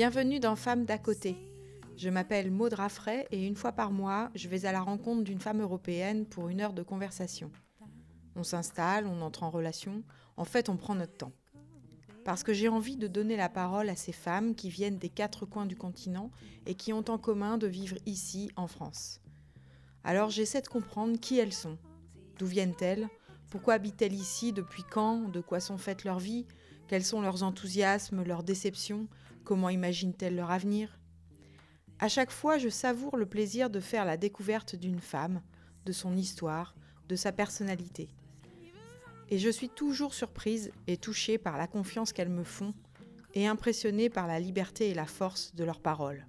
Bienvenue dans Femmes d'à côté. Je m'appelle Maud Raffray et une fois par mois, je vais à la rencontre d'une femme européenne pour une heure de conversation. On s'installe, on entre en relation, en fait on prend notre temps. Parce que j'ai envie de donner la parole à ces femmes qui viennent des quatre coins du continent et qui ont en commun de vivre ici, en France. Alors j'essaie de comprendre qui elles sont, d'où viennent-elles, pourquoi habitent-elles ici, depuis quand, de quoi sont faites leurs vies, quels sont leurs enthousiasmes, leurs déceptions, comment imaginent-elles leur avenir? À chaque fois, je savoure le plaisir de faire la découverte d'une femme, de son histoire, de sa personnalité. Et je suis toujours surprise et touchée par la confiance qu'elles me font et impressionnée par la liberté et la force de leurs paroles.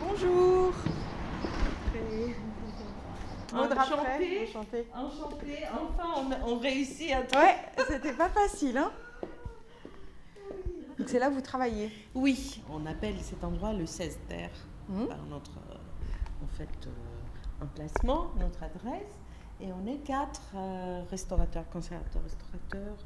Bonjour Enchantée. Enfin, on, on réussit à Ouais, c'était pas facile, hein Donc c'est là où vous travaillez Oui, on appelle cet endroit le 16 terre par notre euh, en fait euh, emplacement, notre adresse. Et on est quatre euh, restaurateurs, conservateurs, restaurateurs.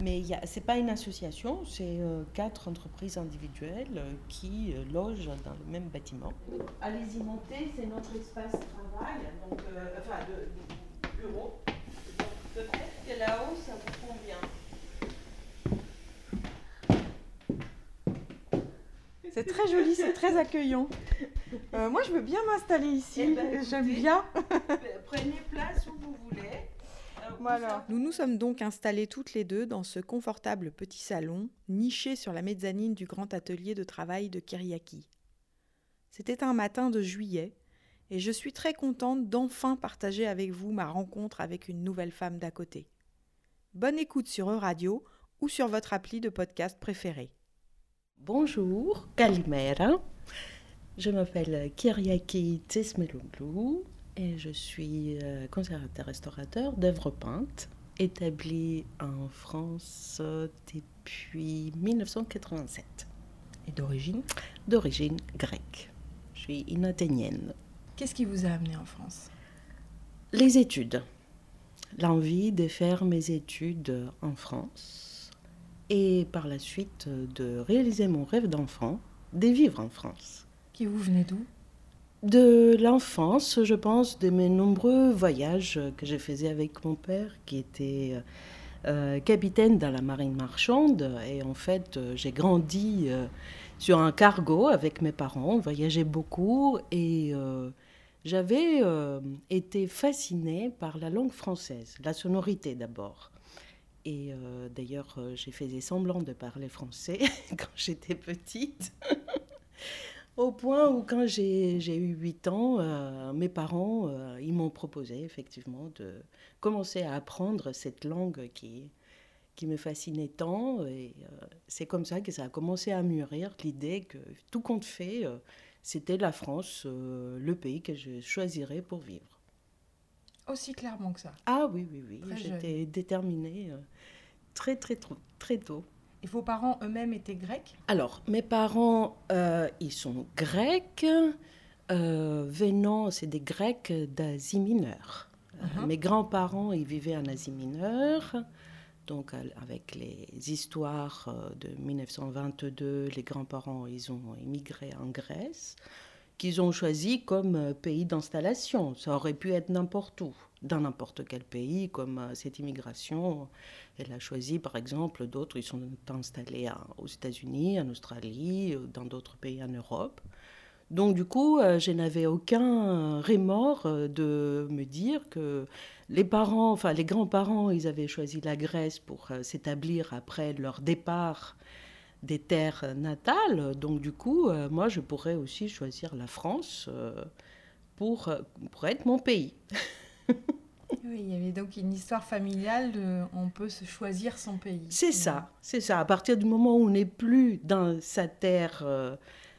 Mais ce n'est pas une association, c'est euh, quatre entreprises individuelles euh, qui euh, logent dans le même bâtiment. Allez-y monter, c'est notre espace travail, donc, euh, enfin de, de bureau. Donc peut-être que là-haut, ça vous convient. C'est très joli, c'est très accueillant. Euh, moi, je veux bien m'installer ici. Eh ben, J'aime bien. Prenez place où vous voulez. Voilà. Nous nous sommes donc installés toutes les deux dans ce confortable petit salon, niché sur la mezzanine du grand atelier de travail de Kiriaki. C'était un matin de juillet, et je suis très contente d'enfin partager avec vous ma rencontre avec une nouvelle femme d'à côté. Bonne écoute sur E-Radio ou sur votre appli de podcast préféré. Bonjour, Kalimera. Je m'appelle Kyriaki Tsesmeloglu et je suis euh, conservateur-restaurateur d'œuvres peintes établie en France depuis 1987 Et d'origine? D'origine grecque. Je suis une athénienne. Qu'est-ce qui vous a amené en France? Les études. L'envie de faire mes études en France et par la suite de réaliser mon rêve d'enfant, de vivre en France. Qui vous venez d'où? De l'enfance, je pense, de mes nombreux voyages que je faisais avec mon père, qui était euh, capitaine dans la marine marchande. Et en fait, euh, j'ai grandi euh, sur un cargo avec mes parents, on voyageait beaucoup. Et euh, j'avais euh, été fascinée par la langue française, la sonorité d'abord. Et euh, d'ailleurs, euh, j'ai fait semblant de parler français quand j'étais petite. Au point où, quand j'ai eu 8 ans, euh, mes parents, euh, ils m'ont proposé effectivement de commencer à apprendre cette langue qui, qui me fascinait tant. Et euh, c'est comme ça que ça a commencé à mûrir l'idée que tout compte fait, c'était la France, le pays que je choisirais pour vivre. Aussi clairement que ça. Ah oui, oui, oui, j'étais déterminée très, très, très tôt. Et vos parents eux-mêmes étaient grecs? Alors, mes parents, euh, ils sont grecs, euh, venant, c'est des Grecs d'Asie mineure. Mhm. Mes grands-parents, ils vivaient en Asie mineure. Donc, avec les histoires euh, de 1922, les grands-parents, ils ont immigré en Grèce, qu'ils ont choisi comme pays d'installation. Ça aurait pu être n'importe où, dans n'importe quel pays, comme euh, cette immigration. Elle a choisi, par exemple, d'autres, ils sont installés aux États-Unis, en Australie, euh, dans d'autres pays en Europe. Donc, du coup, euh, je n'avais aucun remords de me dire que les parents, enfin les grands-parents, ils avaient choisi la Grèce pour s'établir après leur départ des terres natales. Donc, du coup, moi, je pourrais aussi choisir la France pour, pour être mon pays. Oui, il y avait donc une histoire familiale de on peut se choisir son pays. C'est ça, c'est ça. À partir du moment où on n'est plus dans sa terre, euh,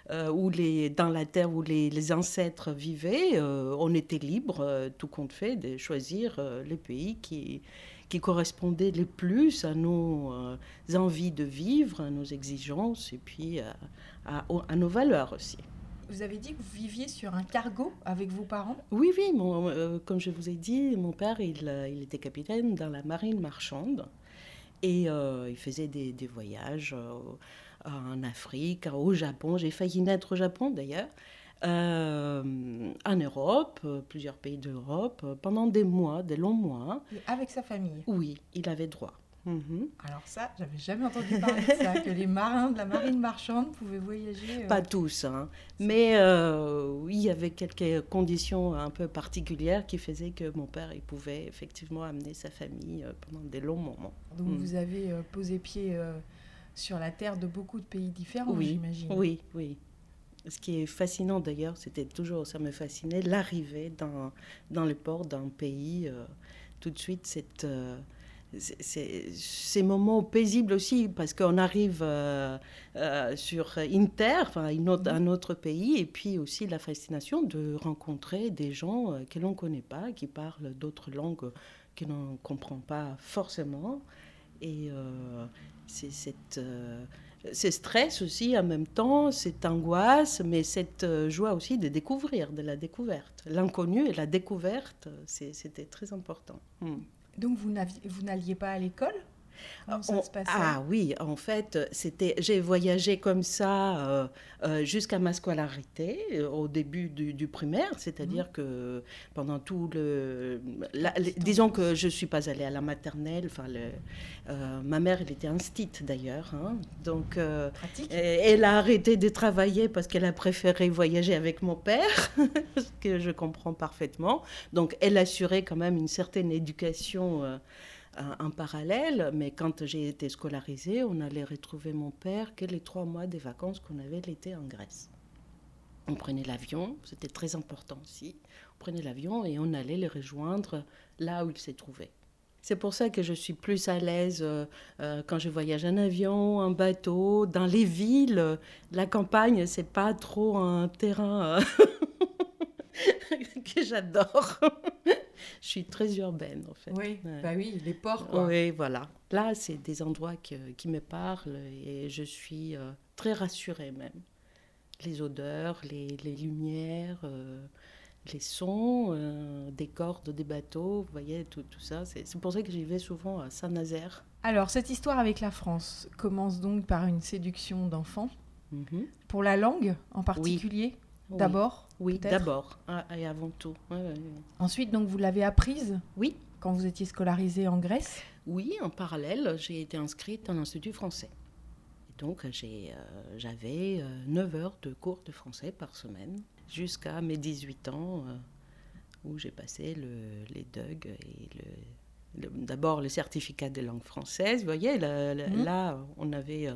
euh, où les, dans la terre où les, les ancêtres vivaient, euh, on était libre, euh, tout compte fait, de choisir les pays qui, qui correspondaient le plus à nos envies de vivre, à nos exigences et puis à, à- à nos valeurs aussi. Vous avez dit que vous viviez sur un cargo avec vos parents Oui, oui. Mon, comme je vous ai dit, mon père, il, il, était capitaine dans la marine marchande. Et il faisait des, des voyages en Afrique, au Japon. J'ai failli naître au Japon d'ailleurs. Euh, en Europe, euh, plusieurs pays d'Europe, euh, pendant des mois, des longs mois. avec sa famille Oui, il avait droit. Mhm. Alors ça, j'avais jamais entendu parler de ça, que les marins de la marine marchande pouvaient voyager. Pas tous, hein. mais oui, il y avait quelques conditions un peu particulières qui faisaient que mon père il pouvait effectivement amener sa famille pendant des longs moments. Donc mhm. vous avez posé pied sur la terre de beaucoup de pays différents, oui, j'imagine. Oui, oui. Ce qui est fascinant d'ailleurs, c'était toujours, ça me fascinait, l'arrivée dans, dans le port d'un pays, euh, tout de suite, cette, euh, ces moments paisibles aussi, parce qu'on arrive euh, sur une terre, enfin, mm-hmm. un autre pays, et puis aussi la fascination de rencontrer des gens que l'on ne connaît pas, qui parlent d'autres langues que l'on ne comprend pas forcément. Et c'est cette c'est stress aussi en même temps, cette angoisse, mais cette euh, joie aussi de découvrir, de la découverte. L'inconnu et la découverte, c'était très important. Hmm. Donc vous n'alliez pas à l'école? Ah oui, en fait, c'était, j'ai voyagé comme ça euh, euh, jusqu'à ma scolarité, euh, au début du, primaire, c'est-à-dire mhm. que pendant tout le... disons que je ne suis pas allée à la maternelle, enfin, ma mère, elle était instite d'ailleurs, hein, donc elle a arrêté de travailler parce qu'elle a préféré voyager avec mon père, ce que je comprends parfaitement, donc elle assurait quand même une certaine éducation en parallèle, mais quand j'ai été scolarisée, on allait retrouver mon père que les trois mois des vacances qu'on avait l'été en Grèce. On prenait l'avion, c'était très important aussi. On prenait l'avion et on allait les rejoindre là où il s'est trouvé. C'est pour ça que je suis plus à l'aise euh, euh, quand je voyage en avion, en bateau, dans les villes. La campagne, c'est pas trop un terrain euh, que j'adore. Je suis très urbaine, en fait. Oui, bah oui les ports. Oui, voilà. Là, c'est des endroits qui me parlent et je suis euh, très rassurée même. Les odeurs, les, les lumières, euh, les sons, euh, des cordes, des bateaux, vous voyez, tout, tout ça. C'est pour ça que j'y vais souvent à Saint-Nazaire. Alors, cette histoire avec la France commence donc par une séduction d'enfant. Mhm. Pour la langue en particulier D'abord Oui, d'abord ah, et avant tout. Ensuite, donc, vous l'avez apprise Oui. Quand vous étiez scolarisée en Grèce Oui, en parallèle, j'ai été inscrite en institut français. donc, euh, j'avais 9 euh, heures de cours de français par semaine jusqu'à mes 18 ans, euh, où j'ai passé le, les DUG et le, d'abord le certificat de langue française. Vous voyez, là, mmh. on avait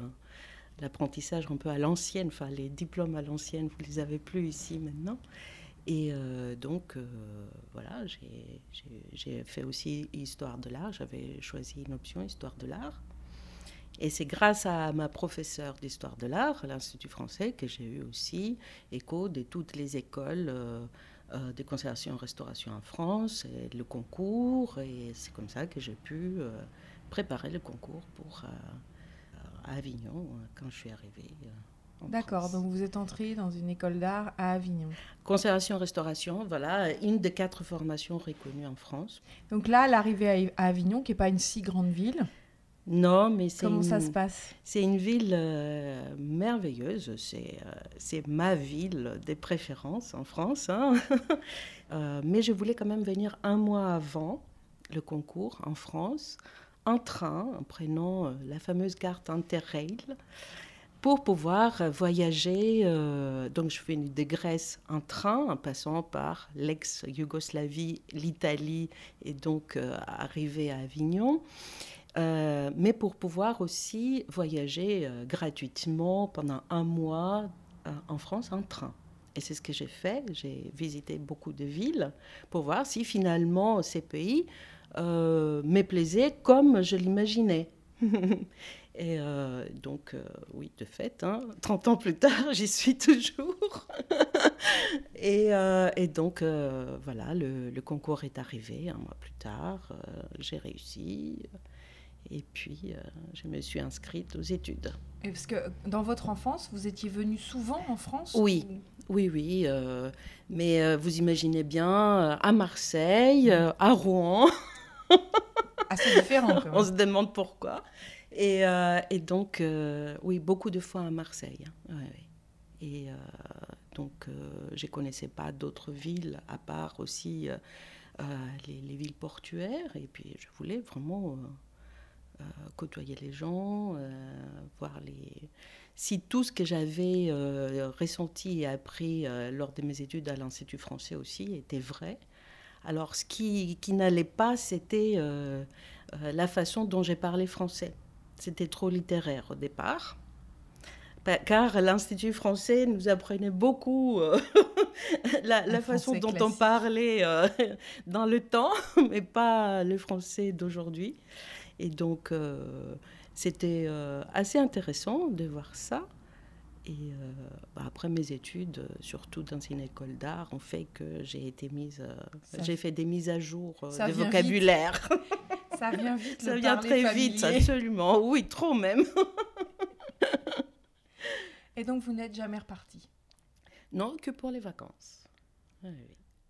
l'apprentissage un peu à l'ancienne, enfin les diplômes à l'ancienne, vous les avez plus ici maintenant. Et euh, donc, euh, voilà, j'ai fait aussi histoire de l'art. J'avais choisi une option histoire de l'art. Et c'est grâce à ma professeure d'histoire de l'art l'Institut français que j'ai eu aussi écho de toutes les écoles euh, de conservation et restauration en France, et le concours. Et c'est comme ça que j'ai pu préparer le concours pour à Avignon euh, quand je suis arrivée. Euh, D'accord, donc vous êtes entrée dans une école d'art à Avignon. Conservation-restauration, voilà, une des quatre formations reconnues en France. Donc là, l'arrivée à Avignon, qui n'est pas une si grande ville. Non, mais c'est. Comment ça se passe? C'est une ville euh, merveilleuse. C'est c'est ma ville des préférences en France. Hein. mais je voulais quand même venir un mois avant le concours en France en train, en prenant euh, la fameuse carte Interrail, pour pouvoir voyager. Euh, donc, je suis venue de Grèce en train, en passant par l'ex-Yougoslavie, l'Italie, et donc euh, arriver à Avignon. mais pour pouvoir aussi voyager gratuitement pendant un mois en France en train. Et c'est ce que j'ai fait. J'ai visité beaucoup de villes pour voir si finalement ces pays euh, me plaisait comme je l'imaginais. et euh, donc, euh, oui, de fait, 30 hein, ans plus tard, j'y suis toujours. et, et, donc, voilà, le, le, concours est arrivé un mois plus tard. j'ai réussi. Et puis, je me suis inscrite aux études. Et parce que dans votre enfance, vous étiez venu souvent en France Oui, oui, oui. mais vous imaginez bien, à Marseille, à Rouen. Assez différent. On se demande pourquoi. Et, et donc, oui, beaucoup de fois à Marseille. Hein. Et donc, je ne connaissais pas d'autres villes à part aussi euh, les, villes portuaires. Et puis, je voulais vraiment euh, euh, côtoyer les gens, voir les si tout ce que j'avais ressenti et appris lors de mes études à l'Institut français aussi était vrai. Alors ce qui, qui n'allait pas, c'était la façon dont j'ai parlé français. C'était trop littéraire au départ car l'Institut français nous apprenait beaucoup euh, la, façon dont on parlait euh, dans le temps, mais pas le français d'aujourd'hui. Et donc, euh, c'était assez intéressant de voir ça. Et bah, après mes études, surtout dans une école d'art, ont fait que j'ai été mise, j'ai fait des mises à jour de vocabulaire. Ça vient vite. ça vient très vite, absolument. Oui, trop même. Et donc, vous n'êtes jamais reparti Non, que pour les vacances.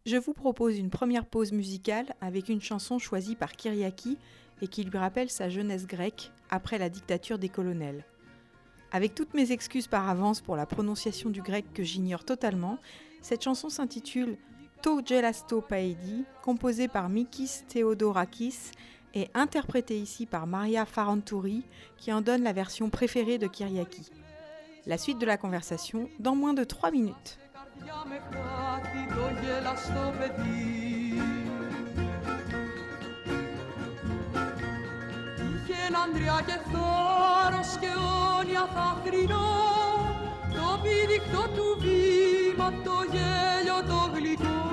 Je vous propose une première pause musicale avec une chanson choisie par Kyriaki et qui lui rappelle sa jeunesse grecque après la dictature des colonels. Avec toutes mes excuses par avance pour la prononciation du grec que j'ignore totalement, cette chanson s'intitule To Gelasto Paedi, composée par Mikis Theodorakis et interprétée ici par Maria Farantouri, qui en donne la version préférée de Kyriaki. La suite de la conversation dans moins de 3 minutes. Άντρια και θόρος και όνια θα κρινώ το πήδηκτο του βήμα, το γέλιο το γλυκό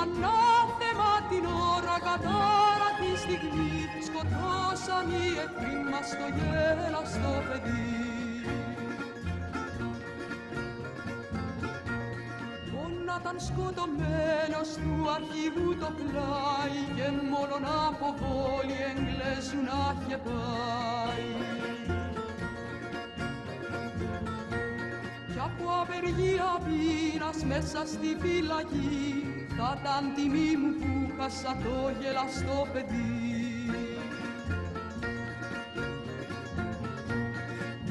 Ανάθεμα την ώρα κατάρα τη στιγμή σκοτώσαν οι εχθροί μας το γέλαστο παιδί. Ήταν σκοτωμένος του αρχηγού το πλάι και μόνον από πόλη Εγγλέζου να είχε πάει. Κι από απεργία πείνας μέσα στη φυλακή θα ήταν τιμή μου που χάσα το γελαστό παιδί.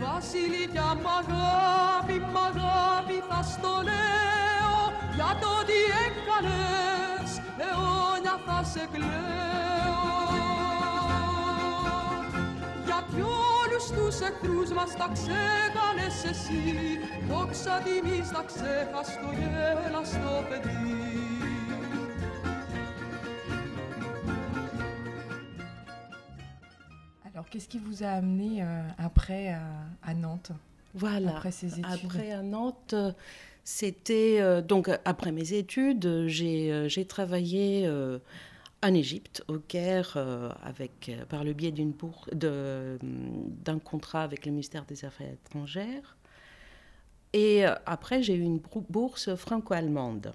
Βασιλικιά μ' αγάπη, μ' αγάπη θα στο λέω για το τι έκανες αιώνια θα σε κλαίω. Γιατί όλους τους εχθρούς μας τα ξέχανες εσύ. Δόξα τιμής τα ξέχας το γέλαστο παιδί. Qu'est-ce qui vous a amené euh, après à, Nantes; Voilà. Après ces études Après à Nantes, c'était euh, donc après mes études, j'ai euh, travaillé en Égypte, au Caire, avec, par le biais d'un contrat avec le ministère des Affaires étrangères. Et après, j'ai eu une bourse franco-allemande.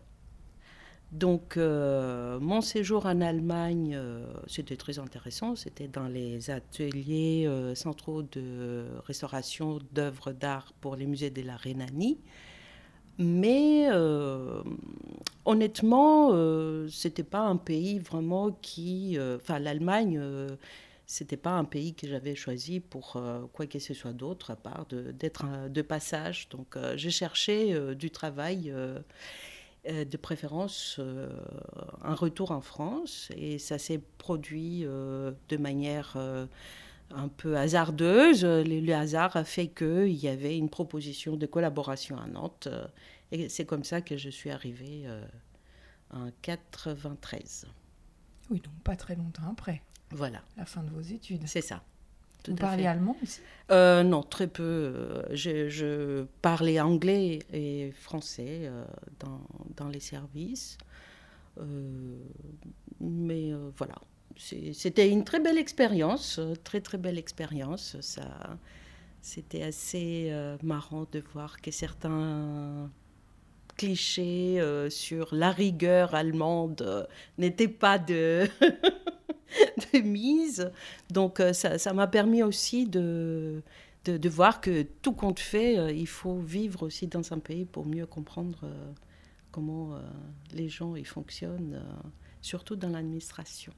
Donc, euh, mon séjour en Allemagne, euh, c'était très intéressant. C'était dans les ateliers euh, centraux de restauration d'œuvres d'art pour les musées de la Rhénanie. Mais honnêtement, c'était pas un pays vraiment qui. Enfin, l'Allemagne, c'était pas un pays que j'avais choisi pour quoi que ce soit d'autre, à part d'être de, passage. Donc, j'ai cherché du travail. Euh, de préférence euh, un retour en France. Et ça s'est produit euh, de manière un peu hasardeuse. Le, hasard a fait qu'il y avait une proposition de collaboration à Nantes. et c'est comme ça que je suis arrivée en 93. Oui, donc pas très longtemps après. Voilà. La fin de vos études. C'est ça. Vous parlez allemand aussi? Euh, Non, très peu. Euh, je, parlais anglais et français euh, dans, dans, les services. mais voilà, c'était une très belle expérience, très très belle expérience. Ça, c'était assez marrant de voir que certains clichés sur la rigueur allemande n'étaient pas de de mise. Donc ça m'a permis aussi de, de, voir que tout compte fait, il faut vivre aussi dans un pays pour mieux comprendre comment les gens ils fonctionnent, surtout dans l'administration.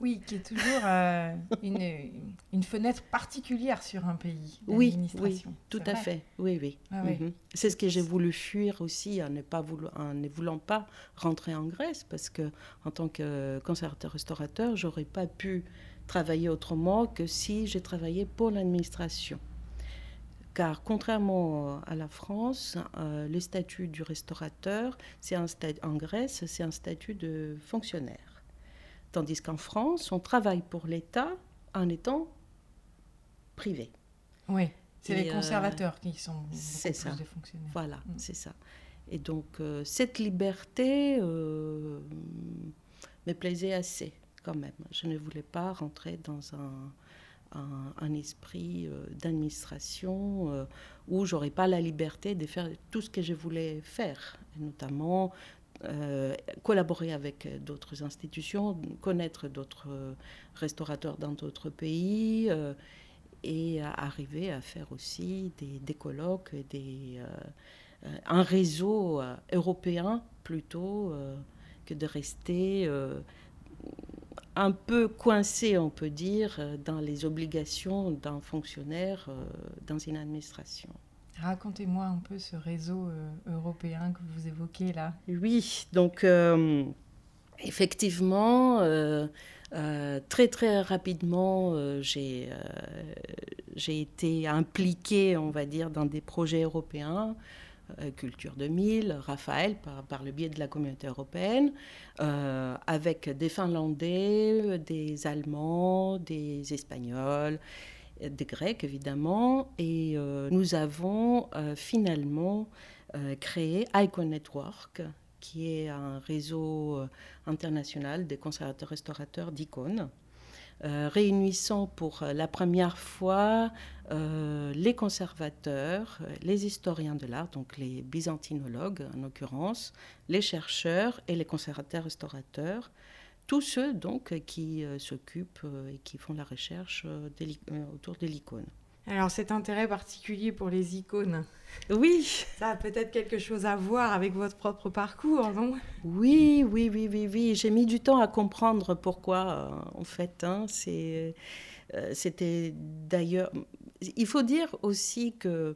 Oui, qui est toujours euh, une, une, fenêtre particulière sur un pays. Oui, oui, tout à fait. Oui, oui. Ah mhm. C'est ce que j'ai voulu fuir aussi en ne, pas en ne voulant pas rentrer en Grèce parce que en tant que conservateur-restaurateur, j'aurais pas pu travailler autrement que si j'ai travaillé pour l'administration. Car contrairement à la France, euh, le statut du restaurateur, c'est un en Grèce, c'est un statut de fonctionnaire. Tandis qu'en France, on travaille pour l'État en étant privé. Oui, c'est les euh, conservateurs qui sont c'est ça. des fonctionnaires. Voilà, mm. c'est ça. Et donc, euh, cette liberté euh, me plaisait assez quand même. Je ne voulais pas rentrer dans un, un, esprit d'administration où j'aurais pas la liberté de faire tout ce que je voulais faire, notamment euh, collaborer avec d'autres institutions, connaître d'autres restaurateurs dans d'autres pays euh, et arriver à faire aussi des, colloques, euh, un réseau européen plutôt que de rester un peu coincé, on peut dire, dans les obligations d'un fonctionnaire dans une administration. Racontez-moi un peu ce réseau euh, européen que vous évoquez là. Oui, donc euh, effectivement, euh, très très rapidement, j'ai été impliquée, on va dire, dans des projets européens. Culture 2000, Raphaël, par, par, le biais de la communauté européenne, avec des Finlandais, des Allemands, des Espagnols, des Grecs évidemment, et euh, nous avons euh, finalement euh, créé Icon Network, qui est un réseau international des conservateurs-restaurateurs d'icônes. réunissant pour la première fois les conservateurs, les historiens de l'art, donc les byzantinologues en l'occurrence, les chercheurs et les conservateurs-restaurateurs, tous ceux donc qui euh, s'occupent euh, et qui font la recherche euh, autour de l'icône. Alors cet intérêt particulier pour les icônes, oui, ça a peut-être quelque chose à voir avec votre propre parcours, non? Oui, oui, oui, oui, oui. J'ai mis du temps à comprendre pourquoi, en fait. Hein, c'est, c'était d'ailleurs. Il faut dire aussi que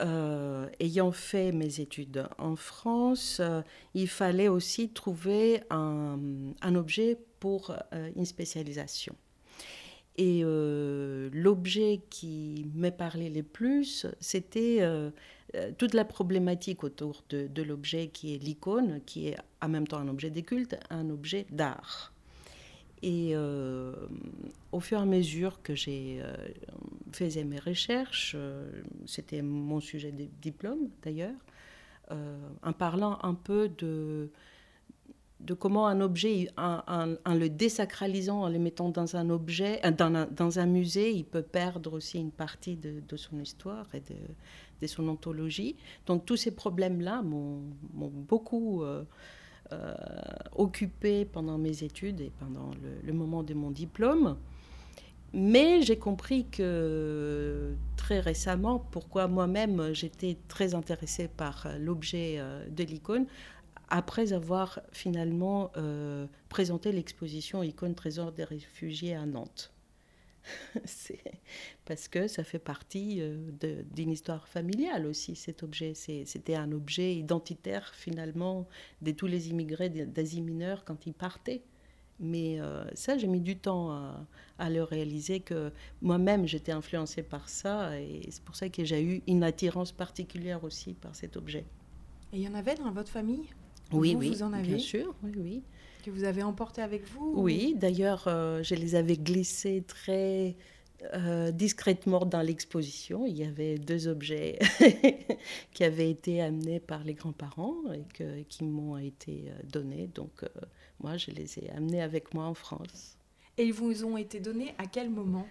euh, ayant fait mes études en France, euh, il fallait aussi trouver un, objet pour euh, une spécialisation. Et l'objet qui m'est parlé le plus, c'était toute la problématique autour de, de l'objet qui est l'icône, qui est en même temps un objet de culte, un objet d'art. Et euh, au fur et à mesure que j'ai euh, faisais mes recherches, euh, c'était mon sujet de diplôme d'ailleurs, en parlant un peu de, comment un objet, en, le désacralisant, en le mettant dans un objet, dans un, musée, il peut perdre aussi une partie de, son histoire et de, de, son ontologie. Donc tous ces problèmes-là m'ont beaucoup euh, occupée pendant mes études et pendant le, moment de mon diplôme. Mais j'ai compris que très récemment, pourquoi moi-même j'étais très intéressée par l'objet euh, de l'icône, après avoir finalement euh, présenté l'exposition Icône Trésor des réfugiés à Nantes. parce que ça fait partie euh, d'une histoire familiale aussi, cet objet. C'était un objet identitaire finalement de tous les immigrés d'Asie mineure quand ils partaient. Mais euh, ça, j'ai mis du temps à, le réaliser que moi-même, j'étais influencée par ça. Et c'est pour ça que j'ai eu une attirance particulière aussi par cet objet. Et il y en avait dans votre famille? Oui, oui, vous en avez bien sûr, oui, oui que vous avez emporté avec vous Oui, d'ailleurs, euh, je les avais glissés très euh, discrètement dans l'exposition. Il y avait deux objets qui avaient été amenés par les grands-parents et qui m'ont été euh, donnés. Donc, moi, je les ai amenés avec moi en France. Et ils vous ont été donnés à quel moment?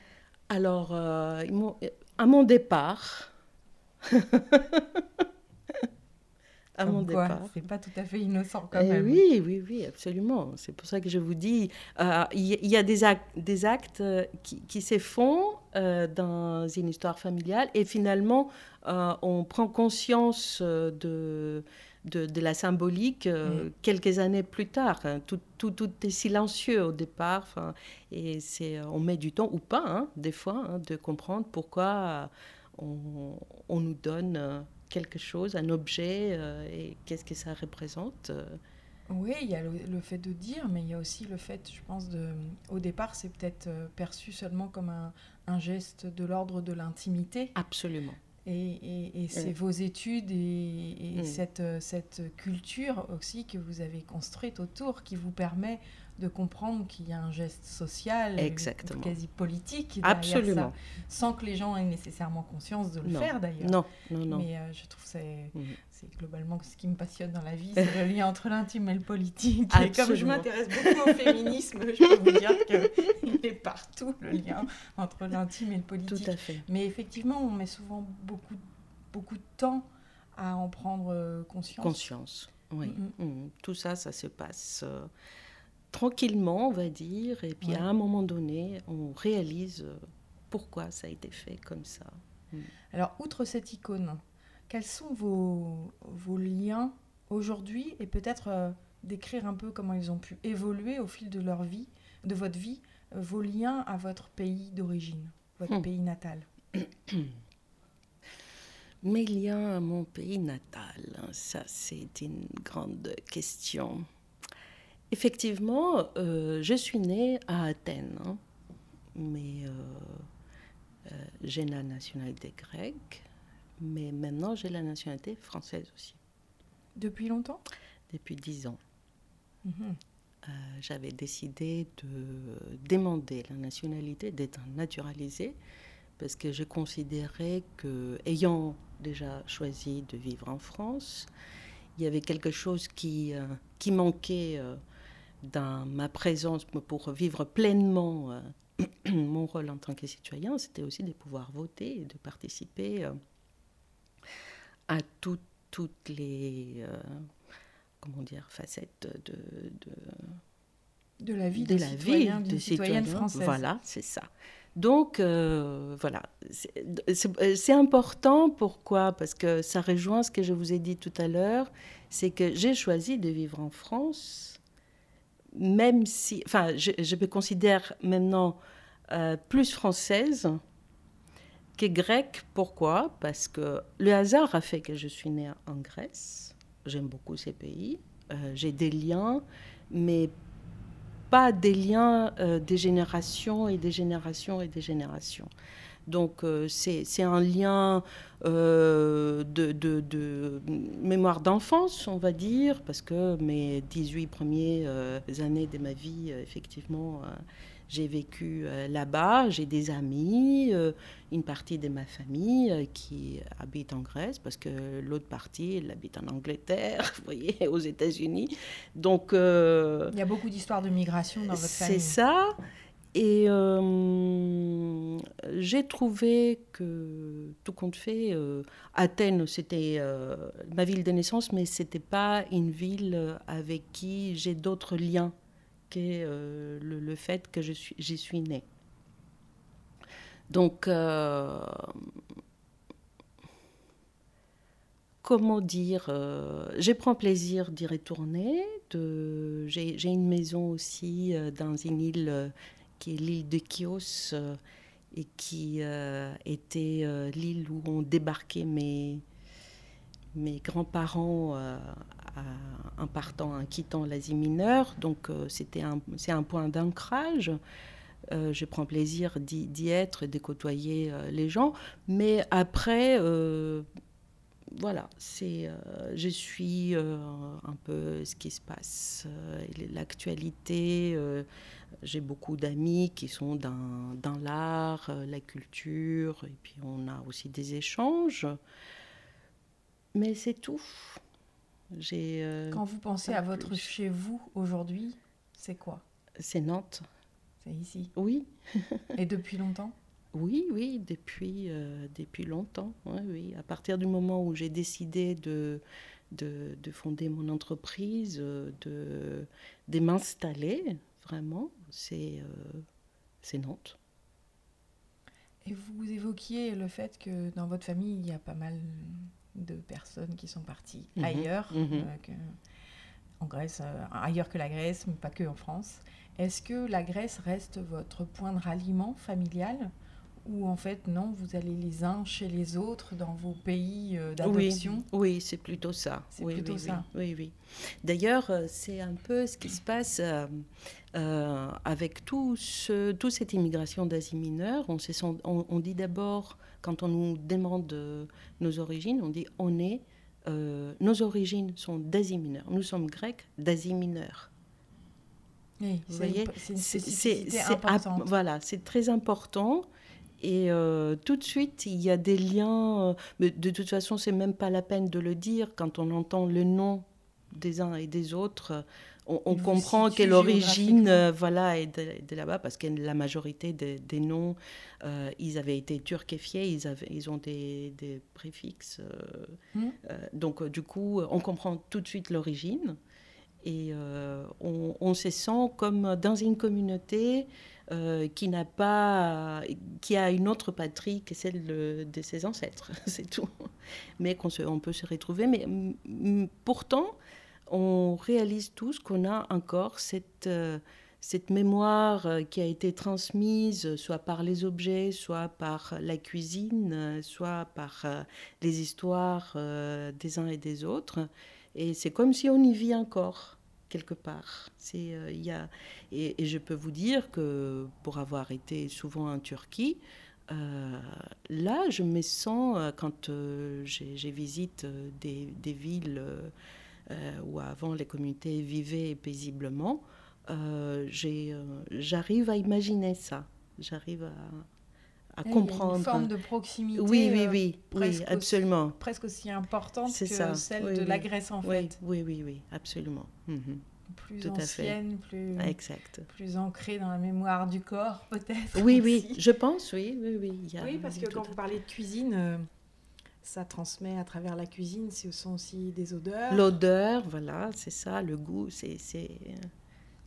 Alors, à mon départ. à mon départ. C'est pas tout à fait innocent quand eh même. Oui, oui, oui, absolument. C'est pour ça que je vous dis, euh, il y, a des actes, des actes euh, qui, qui se font euh, dans une histoire familiale et finalement, on prend conscience de, de, la symbolique quelques années plus tard. Hein. Tout, tout, tout, est silencieux au départ et c'est, on met du temps ou pas, hein, des fois, hein, de comprendre pourquoi on, on nous donne quelque chose, un objet, euh, et qu'est-ce que ça représente euh. Oui, il y a le, fait de dire, mais il y a aussi le fait, je pense, de, au départ, c'est peut-être euh, perçu seulement comme un, un geste de l'ordre de l'intimité. Absolument. Et, et, c'est vos études et, mm. cette, cette culture aussi que vous avez construite autour qui vous permet de comprendre qu'il y a un geste social, Exactement. quasi politique Absolument. sans que les gens aient nécessairement conscience de le faire d'ailleurs. Non, non, non. Mais euh, je trouve que mhm. C'est globalement ce qui me passionne dans la vie, c'est le lien entre l'intime et le politique. Et comme je m'intéresse beaucoup au féminisme, je peux vous dire qu'il est partout le lien entre l'intime et le politique. Tout à fait. Mais effectivement, on met souvent beaucoup, beaucoup de temps à en prendre euh, conscience. Conscience, oui. Mhm. Tout ça, ça se passe. Euh, tranquillement, on va dire, et puis à un moment donné, on réalise euh, pourquoi ça a été fait comme ça. Mm. Alors, outre cette icône, quels sont vos, vos liens aujourd'hui et peut-être euh, décrire un peu comment ils ont pu évoluer au fil de leur vie, de votre vie, euh, vos liens à votre pays d'origine, votre hmm. pays natal? Mes liens à mon pays natal, hein, ça c'est une grande question. Effectivement, euh, je suis née à Athènes, hein. mais j'ai la nationalité grecque, mais maintenant j'ai la nationalité française aussi. Depuis longtemps? Depuis dix ans. Mhm. J'avais décidé de demander la nationalité, d'être naturalisée, parce que je considérais que, ayant déjà choisi de vivre en France, il y avait quelque chose qui, qui manquait dans ma présence pour vivre pleinement euh, mon rôle en tant que citoyen, c'était aussi de pouvoir voter et de participer euh, à toutes les euh, comment dire, facettes de, de, la vie de, la vie de citoyenne française. Voilà, c'est ça. Donc, voilà, c'est important. Pourquoi? Parce que ça rejoint ce que je vous ai dit tout à l'heure, c'est que j'ai choisi de vivre en France même si, enfin, je, me considère maintenant euh, plus française que grecque. Pourquoi? Parce que le hasard a fait que je suis née en Grèce. J'aime beaucoup ces pays. Euh, j'ai des liens, mais pas des liens euh, des générations et des générations et des générations. Donc euh, c'est un lien euh, de, de, mémoire d'enfance, on va dire, parce que mes 18 premières années de ma vie, effectivement, j'ai vécu là-bas, j'ai des amis, une partie de ma famille qui habite en Grèce, parce que l'autre partie, elle habite en Angleterre, vous voyez, aux États-Unis. Donc... Il y a beaucoup d'histoires de migration dans votre famille. C'est ça. Et euh, j'ai trouvé que, tout compte fait, euh, Athènes, c'était euh, ma ville de naissance, mais ce n'était pas une ville avec qui j'ai d'autres liens que le, fait que j'y suis, suis née. Donc, comment dire, je prends plaisir d'y retourner. J'ai une maison aussi dans une île qui est l'île de Chios euh, et qui euh, était euh, l'île où ont débarqué mes, mes grands-parents en partant, en quittant l'Asie mineure. Donc c'était c'est un point d'ancrage. je prends plaisir d'y être, de côtoyer les gens. Mais après, voilà, c'est, je suis un peu ce qui se passe, l'actualité, j'ai beaucoup d'amis qui sont dans, l'art, euh, la culture, et puis on a aussi des échanges. Mais c'est tout. J'ai, euh, Quand vous pensez à votre chez vous aujourd'hui, c'est quoi? C'est Nantes. C'est ici Oui. et depuis longtemps? Oui, oui, depuis, euh, depuis longtemps. oui. À partir du moment où j'ai décidé de, de, de, fonder mon entreprise, de, de m'installer, vraiment, c'est c'est Nantes. Et vous évoquiez le fait que dans votre famille, il y a pas mal de personnes qui sont parties mhm. ailleurs, mhm. en Grèce, ailleurs que la Grèce, mais pas que en France. Est-ce que la Grèce reste votre point de ralliement familial ou en fait non, vous allez les uns chez les autres dans vos pays euh, d'adoption? Oui, c'est plutôt ça. C'est plutôt ça. Oui, oui. D'ailleurs, euh, c'est un peu ce qui se passe euh, avec tout ce, toute cette immigration d'Asie mineure. On, on, on dit d'abord, quand on nous demande nos origines, on dit on est, nos origines sont d'Asie mineure. Nous sommes grecs d'Asie mineure. Oui, vous voyez, c'est important. Voilà, c'est très important. Et euh, tout de suite, il y a des liens. Euh, mais de toute façon, c'est même pas la peine de le dire. Quand on entend le nom des uns et des autres, on, comprend que l'origine euh, voilà, est de, là-bas, parce que la majorité des noms, ils avaient été turquifiés, ils, avaient, ils ont des, des préfixes. Hmm. donc, du coup, on comprend tout de suite l'origine. Et on, on, se sent comme dans une communauté euh, qui n'a pas, qui a une autre patrie que celle de, ses ancêtres, c'est tout. Mais qu'on on peut se retrouver. Mais pourtant, on réalise tous qu'on a encore cette, euh, cette mémoire euh, qui a été transmise soit par les objets, soit par la cuisine, soit par les histoires des uns et des autres. Et c'est comme si on y vit encore quelque part. C'est, euh, y a, et, je peux vous dire que pour avoir été souvent en Turquie, euh, là, je me sens, euh, quand j'ai, visite des villes où avant les communautés vivaient paisiblement, j'ai, j'arrive à imaginer ça. J'arrive à, à comprendre. une forme de proximité. Oui, oui, oui, oui absolument. presque aussi importante que celle de la Grèce en fait. Oui, oui, oui, absolument. Mhm plus ancienne, plus, exact. plus ancrée dans la mémoire du corps, peut-être. Oui, oui, je pense, oui, oui, oui. oui, parce que quand vous parlez de cuisine, euh, ça transmet à travers la cuisine, ce sont aussi des odeurs. L'odeur, voilà, c'est ça, le goût, c'est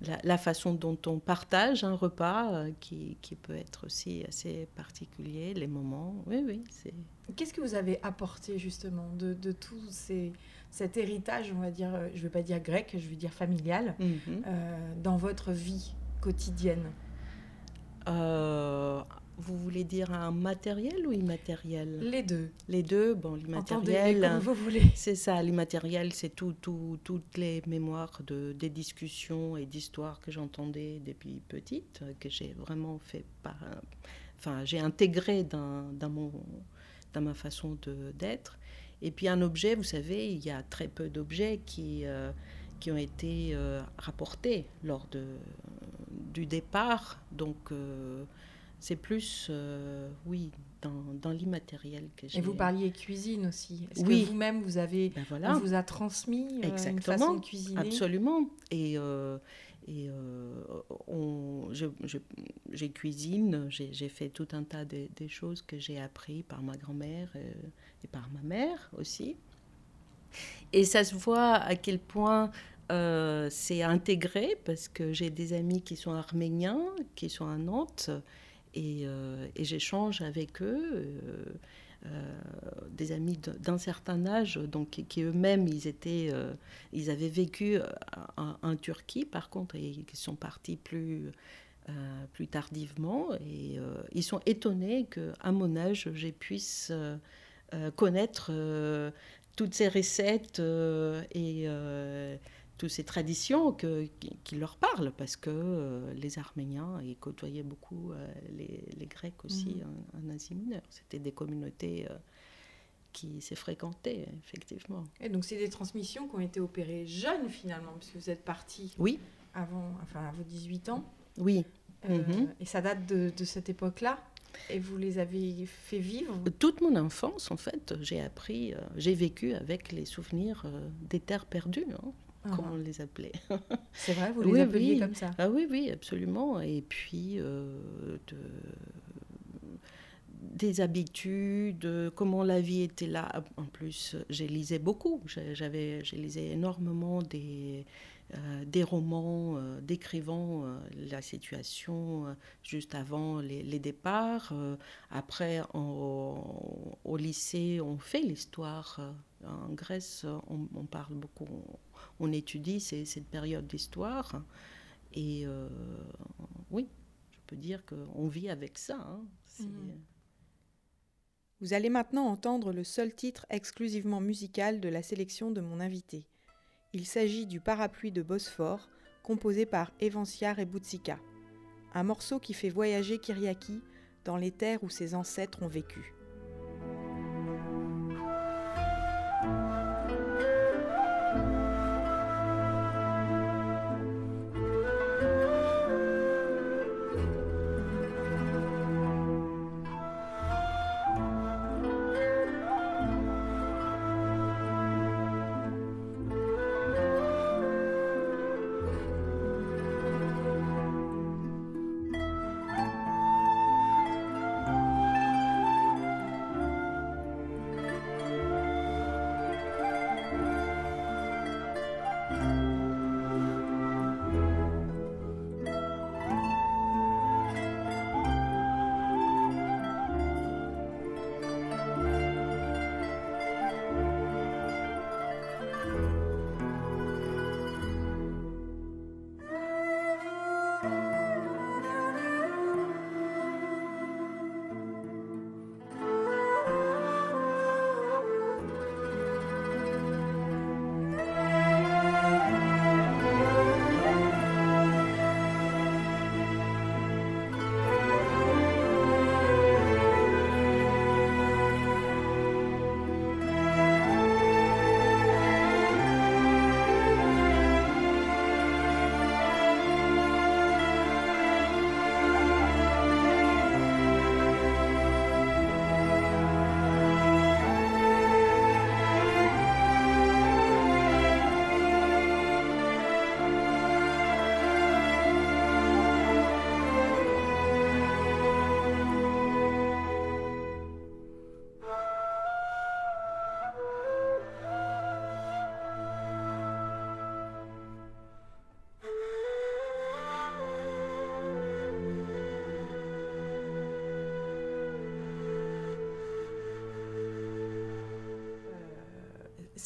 la, la, façon dont on partage un repas euh, qui, qui, peut être aussi assez particulier, les moments, oui, oui. Qu'est-ce que vous avez apporté justement de, de ces cet héritage, on va dire, euh, je ne veux pas dire grec, je veux dire familial, mhm. euh, dans votre vie quotidienne? Euh, Vous voulez dire un matériel ou immatériel Les deux. Les deux, bon, l'immatériel. comme vous voulez. C'est ça, l'immatériel, c'est tout, tout, toutes les mémoires de, des discussions et d'histoires que j'entendais depuis petite, que j'ai vraiment fait par. Enfin, j'ai intégré dans, dans, mon, dans ma façon d'être. Et puis un objet, vous savez, il y a très peu d'objets qui, euh, qui ont été euh, rapportés lors de, du départ. Donc euh, c'est plus, oui, dans, dans l'immatériel que j'ai. Et vous parliez cuisine aussi. Est-ce oui. que vous-même, vous avez, ben voilà. on vous a transmis une façon de cuisiner Absolument. Et et euh, on, je, j'ai cuisine, j'ai, fait tout un tas de, choses que j'ai appris par ma grand-mère euh, et par ma mère aussi. Et ça se voit à quel point euh, c'est intégré parce que j'ai des amis qui sont arméniens, qui sont à Nantes, et, et j'échange avec eux. Euh, des amis d'un certain âge, donc qui, eux-mêmes ils étaient, euh, ils avaient vécu euh, en, Turquie par contre et qui sont partis plus plus tardivement et ils sont étonnés que à mon âge j'ai puisse connaître toutes ces recettes et toutes ces traditions que, qui, leur parlent, parce que euh, les Arméniens, ils côtoyaient beaucoup euh, les, les, Grecs aussi mhm. en, Asie mineure. C'était des communautés euh, qui s'est fréquentées, effectivement. Et donc, c'est des transmissions qui ont été opérées jeunes, finalement, puisque vous êtes parti oui. avant, enfin, à vos 18 ans. Oui. Mhm. Et ça date de, de cette époque-là et vous les avez fait vivre Toute mon enfance, en fait, j'ai appris, j'ai vécu avec les souvenirs des terres perdues. Hein. Ah. comme on les appelait. C'est vrai, vous les appeliez comme ça ah, Oui, oui, absolument. Et puis, euh, des habitudes, comment la vie était là. En plus, j'ai lisé beaucoup. J'avais, j'ai lisé énormément des, euh, des romans euh, décrivant euh, la situation juste avant les, départs. après, au lycée, on fait l'histoire. En Grèce, on, parle beaucoup, on, étudie cette période d'histoire. Et oui, je peux dire qu'on vit avec ça. Hein. Mhm. Vous allez maintenant entendre le seul titre exclusivement musical de la sélection de mon invité. Il s'agit du Parapluie de Bosphore, composé par Evancia Reboutsika, un morceau qui fait voyager Kyriaki dans les terres où ses ancêtres ont vécu.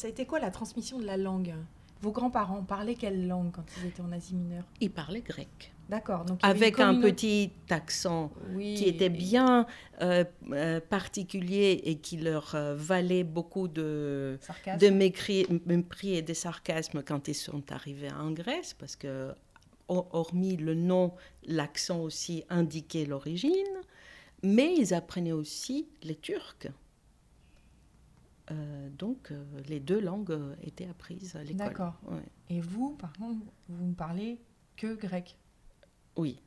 Ça a été quoi la transmission de la langue? Vos grands-parents parlaient quelle langue quand ils étaient en Asie mineure? Ils parlaient grec. D'accord. Donc avec un petit accent qui était bien euh, euh, particulier et qui leur euh, valait beaucoup de, de mépris, et de sarcasme quand ils sont arrivés en Grèce, parce que hormis le nom, l'accent aussi indiquait l'origine, mais ils apprenaient aussi les Turcs. Euh, donc, euh, les deux langues euh, étaient apprises à l'école. D'accord. Et vous, par contre, vous ne parlez que grec Oui,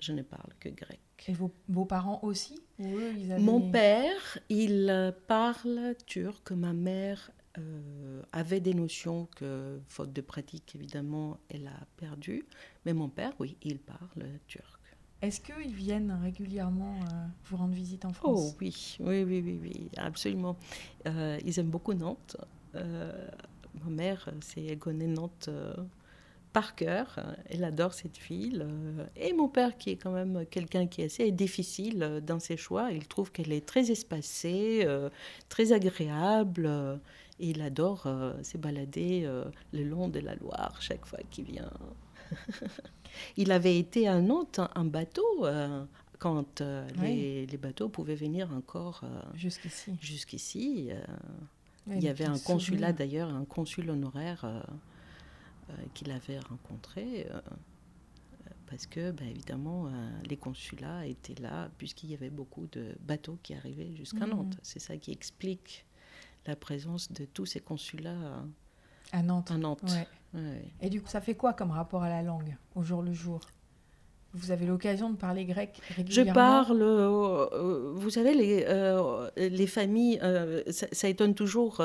je ne parle que grec. Et vos, vos parents aussi Mon père, il parle turc. Ma mère avait des notions que, faute de pratique, évidemment, elle a perdu. Mais mon père, oui, il parle turc. Est-ce qu'ils viennent régulièrement euh, vous rendre visite en France? Oh oui, oui, oui, oui, absolument. Euh, ils aiment beaucoup Nantes. Euh, ma mère, c'est connaît Nantes par cœur. Elle adore cette ville. et mon père, qui est quand même quelqu'un qui est assez difficile dans ses choix, il trouve qu'elle est très espacée, très agréable. il adore se balader le long de la Loire chaque fois qu'il vient. Il avait été à Nantes un bateau euh, quand euh, les, bateaux pouvaient venir encore euh, jusqu'ici. Jusqu'ici. il y avait un consulat d'ailleurs, un consul honoraire qu'il avait rencontré. parce que, ben, évidemment, les consulats étaient là, puisqu'il y avait beaucoup de bateaux qui arrivaient jusqu'à mmh. Nantes. C'est ça qui explique la présence de tous ces consulats à Nantes. À Nantes. Et du coup, ça fait quoi comme rapport à la langue au jour le jour? Vous avez l'occasion de parler grec régulièrement? Je parle, euh, euh, vous savez, les, euh, les familles, ça, étonne toujours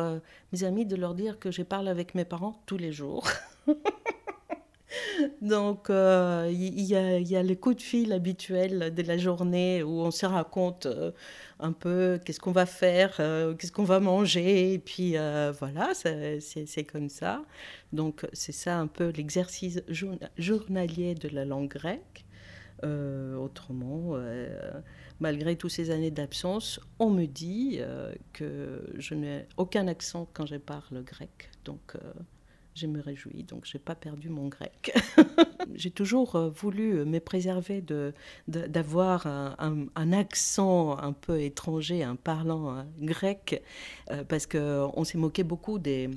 mes amis de leur dire que je parle avec mes parents tous les jours. Donc, euh, il y, a, y, a, le coup de fil habituel de la journée où on se raconte euh, un peu qu'est-ce qu'on va faire, euh, qu'est-ce qu'on va manger, et puis voilà, c'est comme ça. Donc, c'est ça un peu l'exercice journalier de la langue grecque. autrement, malgré toutes ces années d'absence, on me dit que je n'ai aucun accent quand je parle grec. Donc, je me réjouis. Donc, je n'ai pas perdu mon grec. J'ai toujours euh, voulu me préserver de, d'avoir un, accent un peu étranger, un parlant euh, grec, euh, parce qu'on s'est moqué beaucoup des.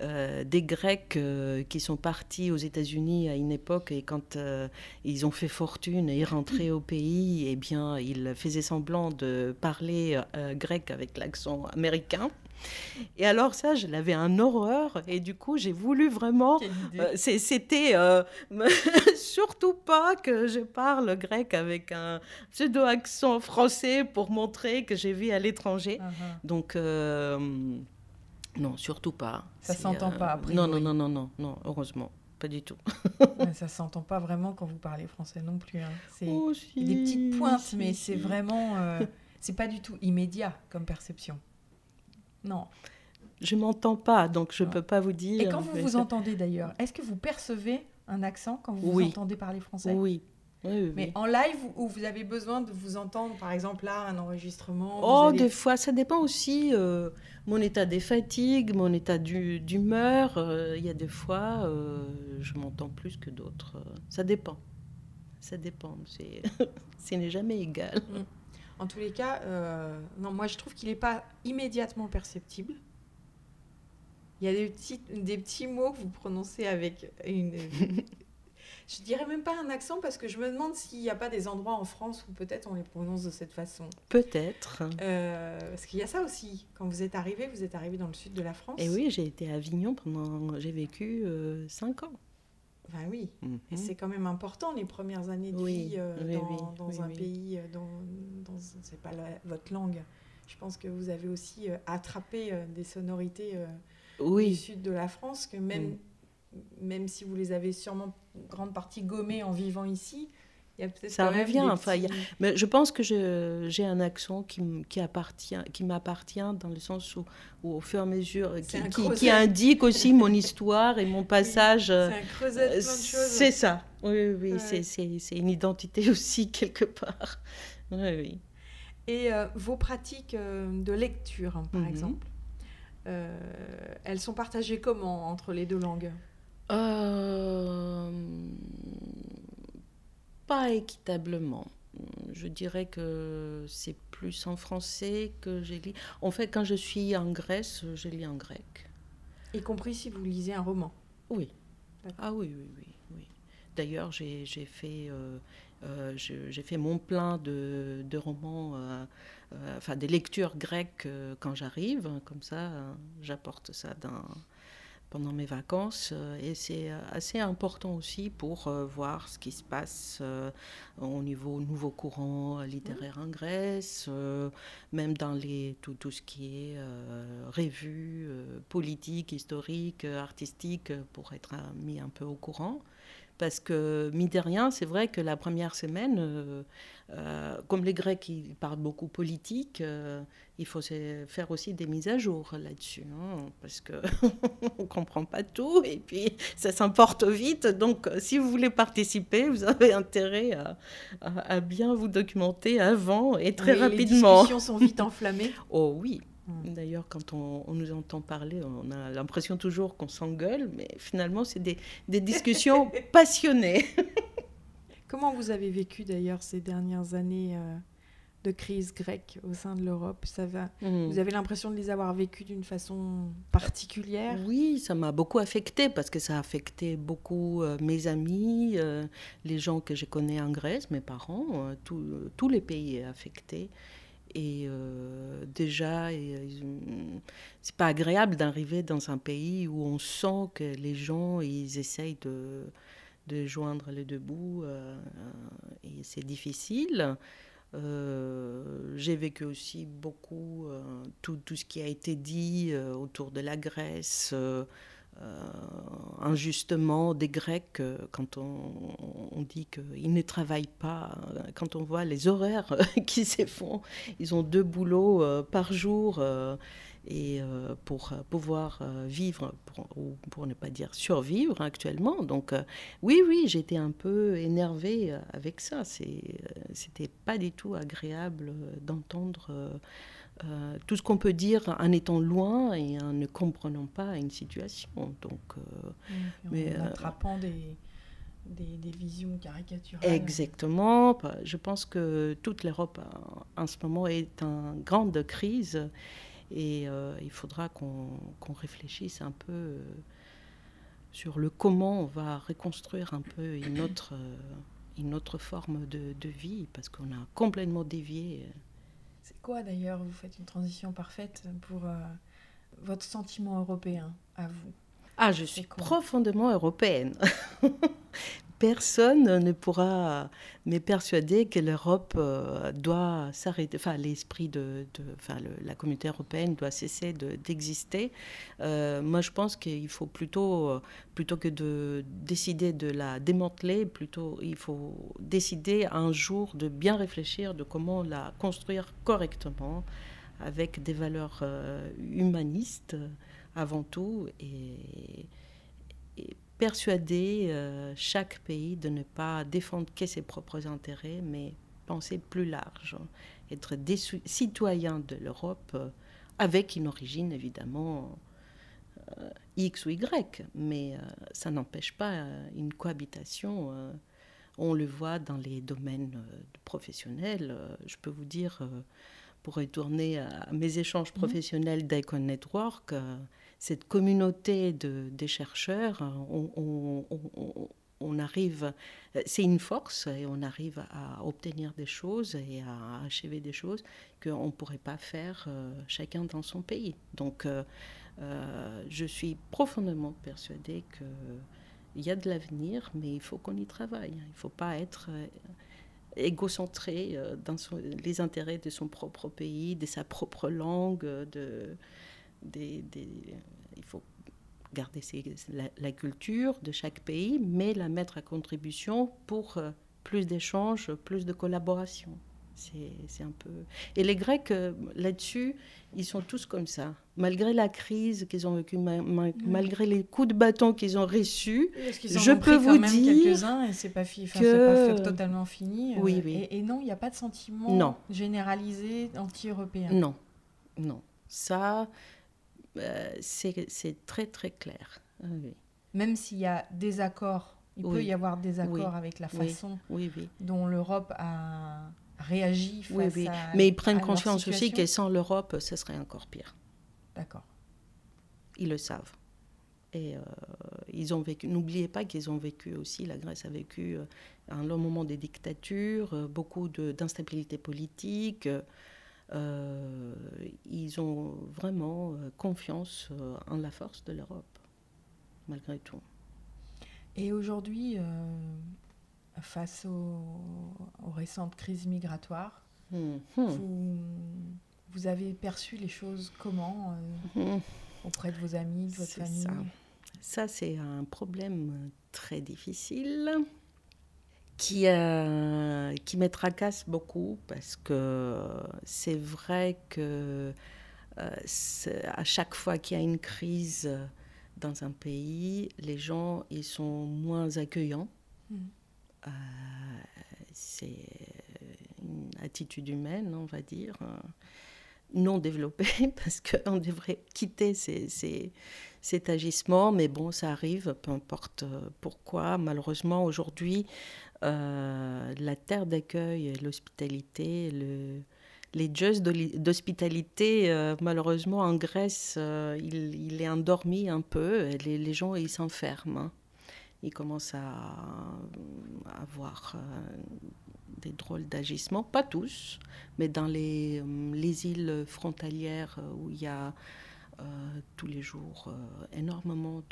Des Grecs qui sont partis aux États-Unis à une époque et quand ils ont fait fortune et rentraient au pays, eh bien, ils faisaient semblant de parler grec avec l'accent américain. Et alors ça, je l'avais un horreur et du coup, j'ai voulu vraiment... Euh, c'était euh, surtout pas que je parle grec avec un pseudo-accent français pour montrer que j'ai vu à l'étranger. Uh-huh. Donc... Euh, non, surtout pas. Ça s'entend pas après. Non, non, non, non, non, non, heureusement. Pas du tout. ça s'entend pas vraiment quand vous parlez français non plus. Hein. C'est oh, des petites pointes, mais c'est vraiment. c'est pas du tout immédiat comme perception. Non. Je m'entends pas, donc je ne peux pas vous dire. Et quand vous vous entendez d'ailleurs, est-ce que vous percevez un accent quand vous vous entendez parler français? Oui. Mais en live, où vous avez besoin de vous entendre, par exemple là, un enregistrement Oh, des fois, ça dépend aussi euh, mon état des fatigues, mon état d'humeur. Euh, il y a des fois, euh, je m'entends plus que d'autres. Ça dépend. Ça dépend. Ce n'est jamais égal. Mm. En tous les cas, non, moi je trouve qu'il n'est pas immédiatement perceptible. Il y a des petits, des petits mots que vous prononcez avec une. je dirais même pas un accent parce que je me demande s'il n'y a pas des endroits en France où peut-être on les prononce de cette façon. Peut-être. Euh, parce qu'il y a ça aussi. Quand vous êtes arrivé, vous êtes arrivé dans le sud de la France. Et oui, j'ai été à Avignon pendant. J'ai vécu euh, cinq ans. Ben oui, mhm. et c'est quand même important les premières années de vie euh, dans, un pays euh, dont, dont c'est pas votre langue. Je pense que vous avez aussi euh, attrapé des sonorités du sud de la France que même, même si vous les avez sûrement grande partie gommées en vivant ici, ça revient. Enfin, mais je pense que j'ai un accent qui, qui appartient, qui m'appartient dans le sens où, au fur et à mesure, qui, qui, indique aussi mon histoire et mon passage. c'est un creuset de plein de choses. C'est ça. Oui, oui, c'est une identité aussi quelque part. Oui, oui. Et euh, vos pratiques euh, de lecture, par mhm. exemple, euh, elles sont partagées comment entre les deux langues? Pas équitablement. Je dirais que c'est plus en français que j'ai lu. En fait, quand je suis en Grèce, je lis en grec. Y compris si vous lisez un roman Oui. Ah oui, oui, oui. oui. D'ailleurs, j'ai fait, euh, euh, j'ai fait mon plein de, de romans, euh, enfin des lectures grecques quand j'arrive. Comme ça, j'apporte ça dans pendant mes vacances euh, et c'est euh, assez important aussi pour euh, voir ce qui se passe au niveau nouveau courant littéraire en Grèce, même dans les, tout, tout ce qui est revue politique, historique, artistique, pour être mis un peu au courant. Parce que, mine de rien, c'est vrai que la première semaine, euh, comme les Grecs, ils parlent beaucoup politique, euh, il faut faire aussi des mises à jour là-dessus, hein, parce qu'on ne comprend pas tout, et puis ça s'emporte vite. Donc, si vous voulez participer, vous avez intérêt à, bien vous documenter avant et très rapidement. Les discussions sont vite enflammées. oh oui. Hmm. D'ailleurs, quand on, nous entend parler, on a l'impression toujours qu'on s'engueule, mais finalement, c'est des, des discussions passionnées. Comment vous avez vécu d'ailleurs ces dernières années euh, de crise grecque au sein de l'Europe? Ça va hmm. Vous avez l'impression de les avoir vécues d'une façon particulière? Oui, ça m'a beaucoup affecté parce que ça a affecté beaucoup euh, mes amis, euh, les gens que je connais en Grèce, mes parents, tous les pays affectés. Et déjà, c'est pas agréable d'arriver dans un pays où on sent que les gens ils essayent de de joindre les deux bouts euh, et c'est difficile. Euh, j'ai vécu aussi beaucoup euh, tout, tout, ce qui a été dit autour de la Grèce, injustement des Grecs quand on, dit qu'ils ne travaillent pas, quand on voit les horaires qui se font, ils ont deux boulots par jour et euh, pour euh, pouvoir euh, vivre, ou pour ne pas dire survivre actuellement. Donc oui, oui, j'étais un peu énervée avec ça. C'était pas du tout agréable d'entendre tout ce qu'on peut dire en étant loin et en ne comprenant pas une situation. Donc, mais, en attrapant des... Des, des, visions caricaturales. Exactement. Je pense que toute l'Europe en ce moment est en grande crise et euh, il faudra qu'on réfléchisse un peu euh, sur le comment on va reconstruire un peu une autre, euh, une autre forme de, de vie, parce qu'on a complètement dévié. C'est quoi d'ailleurs Vous faites une transition parfaite pour votre sentiment européen à vous? Ah, je suis profondément européenne. personne ne pourra me persuader que l'Europe euh, doit s'arrêter, enfin l'esprit de, enfin, la communauté européenne doit cesser d'exister. Euh, moi, je pense qu'il faut plutôt, euh, plutôt que de décider de la démanteler, plutôt il faut décider un jour de bien réfléchir de comment la construire correctement avec des valeurs humanistes avant tout et, et persuader euh, chaque pays de ne pas défendre que ses propres intérêts, mais penser plus large, être des citoyens de l'Europe euh, avec une origine évidemment euh, X ou Y, mais ça n'empêche pas une cohabitation. on le voit dans les domaines professionnels. je peux vous dire, pour retourner à mes échanges mmh. professionnels d'Icon Network, cette communauté de, des chercheurs, on, arrive, c'est une force et on arrive à obtenir des choses et à achever des choses qu'on ne pourrait pas faire euh, chacun dans son pays. Donc, euh, euh, je suis profondément persuadée qu'il y a de l'avenir, mais il faut qu'on y travaille. Il ne faut pas être égocentré dans les intérêts de son propre pays, de sa propre langue, de il faut garder la, culture de chaque pays, mais la mettre à contribution pour euh, plus d'échanges, plus de collaboration. C'est un peu. Et les Grecs, euh, là-dessus, ils sont tous comme ça. Malgré la crise qu'ils ont vécue, malgré les coups de bâton qu'ils ont reçus, je peux vous dire. quelques-uns et c'est pas, que... pas totalement fini. Euh, oui, oui. Et, non, il n'y a pas de sentiment généralisé anti-européen. Non, non. Ça, euh, c'est très très clair. Ah Même s'il y a des accords, il peut y avoir des accords avec la façon dont l'Europe a réagi face à Mais ils prennent conscience aussi que sans l'Europe, ce serait encore pire. D'accord. Ils le savent. Et euh, ils ont vécu. N'oubliez pas qu'ils ont vécu aussi. La Grèce a vécu euh, un long moment de dictature, beaucoup d'instabilité politique. Euh, ils ont vraiment euh, confiance euh, en la force de l'Europe, malgré tout. Et aujourd'hui, face aux, récentes crises migratoires, hum. Vous, avez perçu les choses comment hum. auprès de vos amis, de votre famille? ça c'est un problème très difficile qui, euh, qui me tracasse beaucoup parce que c'est vrai que euh, à chaque fois qu'il y a une crise dans un pays, les gens ils sont moins accueillants. Mm. Euh, c'est une attitude humaine, on va dire, non développée parce qu'on devrait quitter ces, ces, cet agissement, mais bon, ça arrive, peu importe pourquoi. Malheureusement, aujourd'hui, la terre d'accueil, l'hospitalité, le, les jeux d'hospitalité, euh, malheureusement en Grèce, euh, il, est endormi un peu. Les, gens, ils s'enferment. Hein. Ils commencent à, avoir des drôles d'agissements, pas tous, mais dans les, les îles frontalières où il y a tous les jours énormément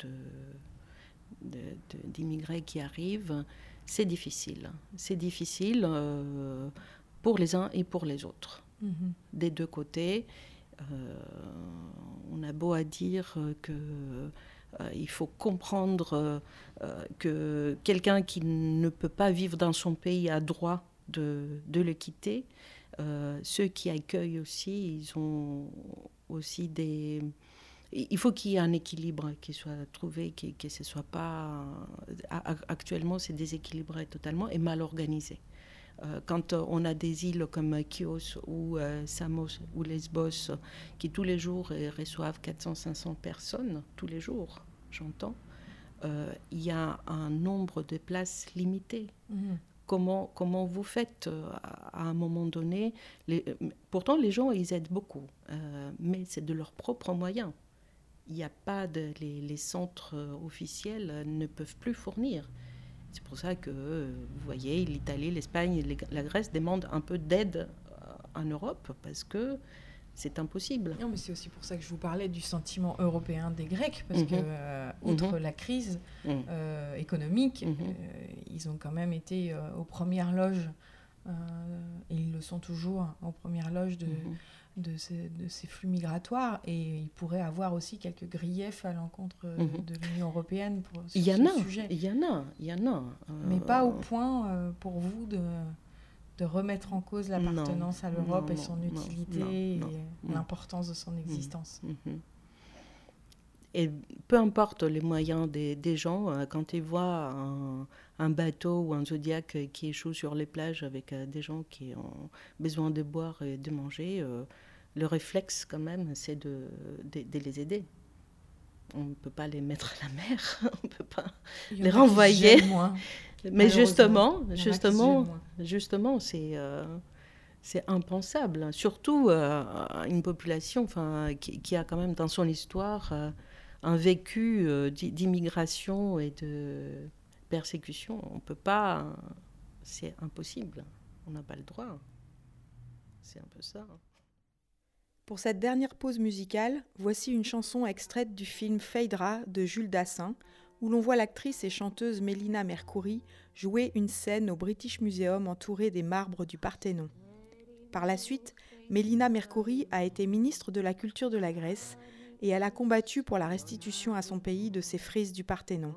d'immigrés qui arrivent c'est difficile. C'est difficile euh, pour les uns et pour les autres. Mhm. Des deux côtés, euh, on a beau à dire que il faut comprendre que quelqu'un qui ne peut pas vivre dans son pays a droit de, de le quitter. ceux qui accueillent aussi, ils ont aussi des il faut qu'il y ait un équilibre qui soit trouvé, que, que ce soit pas. Actuellement, c'est déséquilibré totalement et mal organisé. Euh, quand on a des îles comme Chios ou euh, Samos ou Lesbos qui tous les jours reçoivent 400-500 personnes, tous les jours, j'entends, euh, il y a un nombre de places limité. Mhm. Comment, comment vous faites à un moment donné les, Pourtant, les gens, ils aident beaucoup, mais c'est de leurs propres moyens il n'y a pas de, les, centres euh, officiels euh, ne peuvent plus fournir. C'est pour ça que, euh, vous voyez, l'Italie, l'Espagne, la Grèce demandent un peu d'aide en Europe parce que c'est impossible. Non, mais c'est aussi pour ça que je vous parlais du sentiment européen des Grecs, parce qu'outre que, mhm. outre mhm. la crise mhm. économique, ils ont quand même été aux premières loges, et ils le sont toujours, hein, aux premières loges de de ces, de ces, flux migratoires et il pourrait avoir aussi quelques griefs à l'encontre mhm. de l'Union européenne pour ce, il y en a, sujet. Il y en a, il y en a. Mais pas au point euh, pour vous de, de remettre en cause l'appartenance à l'Europe et son utilité et l'importance de son mhm. existence. Mhm. Et peu importe les moyens des, des gens, euh, quand ils voient un, bateau ou un zodiaque qui échoue sur les plages avec euh, des gens qui ont besoin de boire et de manger, le réflexe quand même, c'est de, de, les aider. On ne peut pas les mettre à la mer, on ne peut pas les renvoyer. Mais justement, justement, justement, c'est euh, c'est impensable. Surtout euh, une population, enfin, qui, a quand même dans son histoire euh, un vécu d'immigration et de persécution. On peut pas, c'est impossible. On n'a pas le droit. C'est un peu ça. Pour cette dernière pause musicale, voici une chanson extraite du film Phaedra de Jules Dassin, où l'on voit l'actrice et chanteuse Mélina Mercouri jouer une scène au British Museum entourée des marbres du Parthénon. Par la suite, Mélina Mercouri a été ministre de la Culture de la Grèce et elle a combattu pour la restitution à son pays de ses frises du Parthénon.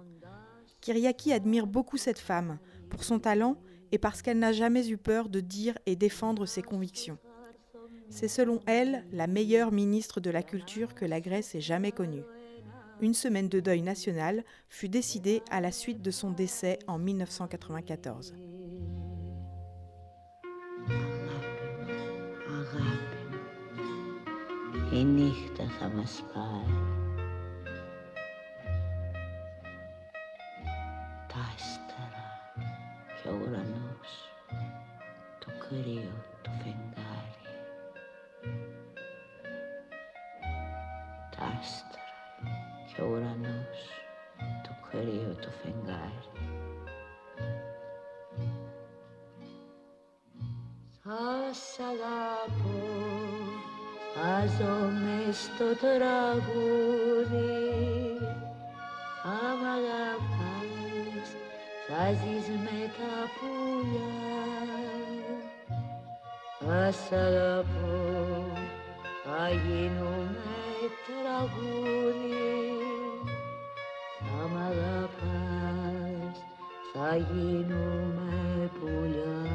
Kyriaki admire beaucoup cette femme pour son talent et parce qu'elle n'a jamais eu peur de dire et défendre ses convictions. C'est selon elle la meilleure ministre de la Culture que la Grèce ait jamais connue. Une semaine de deuil national fut décidée à la suite de son décès en 1994. η νύχτα θα μας πάει. Τα άστερα και ο ουρανός, το κρύο το φεγγάρι. Τα άστερα και ο ουρανός, το κρύο το φεγγάρι. Θα σ' αγαπώ άζομαι στο τραγούδι. Άμα αγαπάς θα ζεις με τα πουλιά. Ας αγαπώ θα γίνουμε τραγούδι. Θα μ' αγαπάς, θα γίνουμε πουλιά.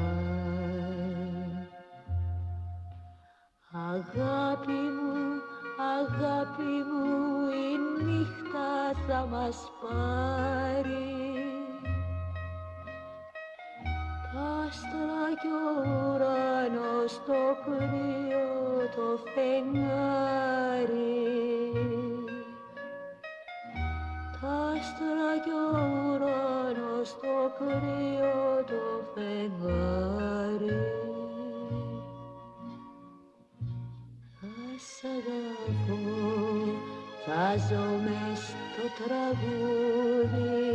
Αγάπη μου, αγάπη μου, η νύχτα θα μας πάρει. Άστρα κι ο ουρανός το κρύο το φεγγάρι θα ζω μες στο τραγούδι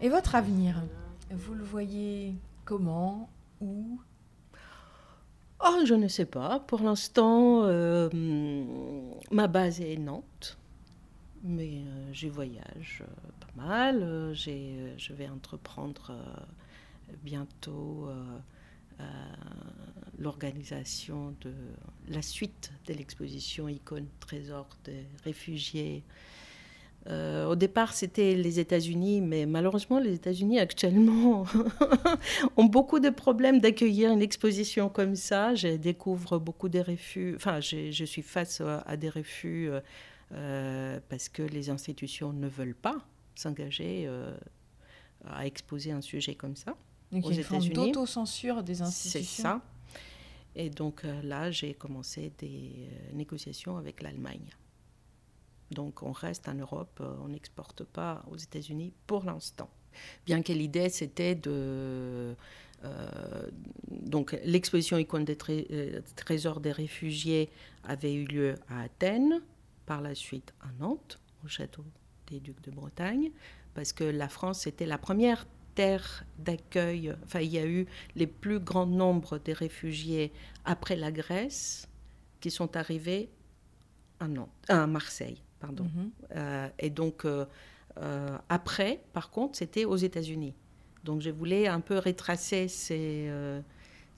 Et votre avenir, vous le voyez comment Où Oh, je ne sais pas. Pour l'instant, euh, ma base est Nantes. Mais euh, je voyage euh, pas mal. je vais entreprendre bientôt l'organisation de la suite de l'exposition Icône Trésor des réfugiés. Euh, au départ, c'était les États-Unis, mais malheureusement, les États-Unis actuellement ont beaucoup de problèmes d'accueillir une exposition comme ça. Je découvre beaucoup de refus. Enfin, je suis face à des refus euh, parce que les institutions ne veulent pas s'engager euh, à exposer un sujet comme ça. Donc aux il y a une forme États-Unis. d'autocensure des C'est institutions. ça. Et donc euh, là, j'ai commencé des euh, négociations avec l'Allemagne. Donc on reste en Europe, euh, on n'exporte pas aux États-Unis pour l'instant. Bien que l'idée, c'était de... euh, donc l'exposition Icône des tré- trésors des réfugiés avait eu lieu à Athènes, par la suite à Nantes, au château des Ducs de Bretagne, parce que la France était la première terre d'accueil. Enfin, il y a eu les plus grands nombres de réfugiés après la Grèce qui sont arrivés à, Nantes, à Marseille. Pardon. Mhm. Euh, et donc, euh, euh, après, par contre, c'était aux États-Unis. Donc, je voulais un peu retracer ces,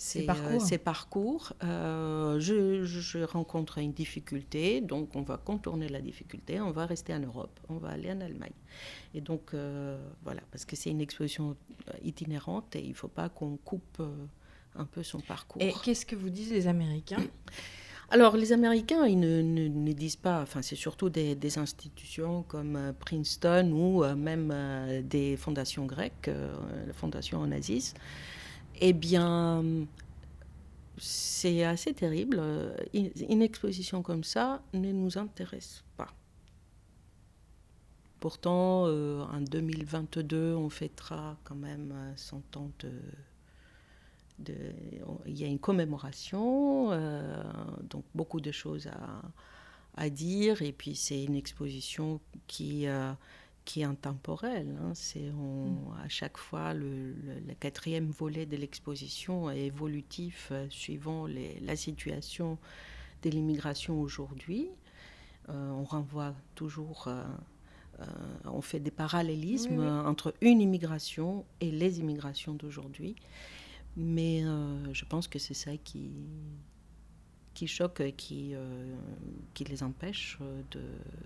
ces, parcours. euh, ces parcours. Euh, je, rencontre une difficulté, donc on va contourner la difficulté, on va rester en Europe, on va aller en Allemagne. Et donc, euh, voilà, parce que c'est une exposition itinérante et il ne faut pas qu'on coupe un peu son parcours. Et qu'est-ce que vous disent les Américains? Alors, les Américains, ils ne, ne- ne disent pas, enfin, c'est surtout des, des institutions comme Princeton ou même des fondations grecques, la fondation Onassis. Eh bien, c'est assez terrible. Euh, Une exposition comme ça ne nous intéresse pas. Pourtant, euh, en 2022, on fêtera quand même euh, 100 ans de, il y a une commémoration, euh, donc beaucoup de choses à, dire. Et puis c'est une exposition qui, qui est intemporelle. hein. C'est on- à chaque fois le, le- le quatrième volet de l'exposition est évolutif euh, suivant les- la situation de l'immigration aujourd'hui. Euh, on renvoie toujours, euh, on fait des parallélismes Oui, oui. entre une immigration et les immigrations d'aujourd'hui. Mais je pense que c'est ça qui, qui choque, et qui, euh, qui les empêche euh, de,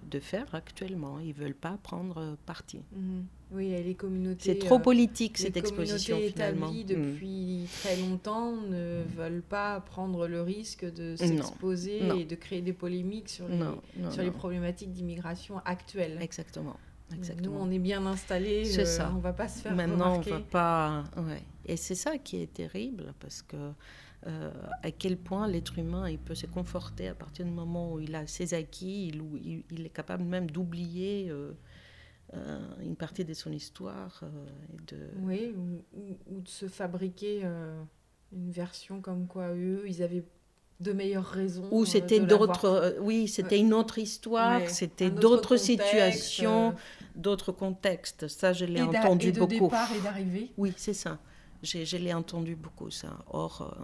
de faire actuellement. Ils ne veulent pas prendre parti. Mhm. Oui, et les communautés. C'est trop euh, politique les cette exposition communautés finalement. établies Mm. depuis très longtemps ne veulent pas prendre le risque de s'exposer et de créer des polémiques sur les, Non, non, sur les problématiques d'immigration actuelles. Exactement. Nous, Exactement. on est bien installés, C'est euh, ça. on va pas se faire Maintenant, remarquer. on va pas. ouais. Et c'est ça qui est terrible parce que euh, à quel point l'être humain il peut se conforter à partir du moment où il a ses acquis, il, où il, il est capable même d'oublier euh, euh, une partie de son histoire et de. Oui, ou, ou- ou de se fabriquer une version comme quoi eux, ils avaient de meilleures raisons. Ou c'était d'autres, oui, c'était une autre histoire, Ouais, c'était d'autres situations, d'autres contextes. Ça, je l'ai entendu et de beaucoup. départ et d'arrivée. Oui, c'est ça. Je l'ai entendu beaucoup, ça. Or, euh,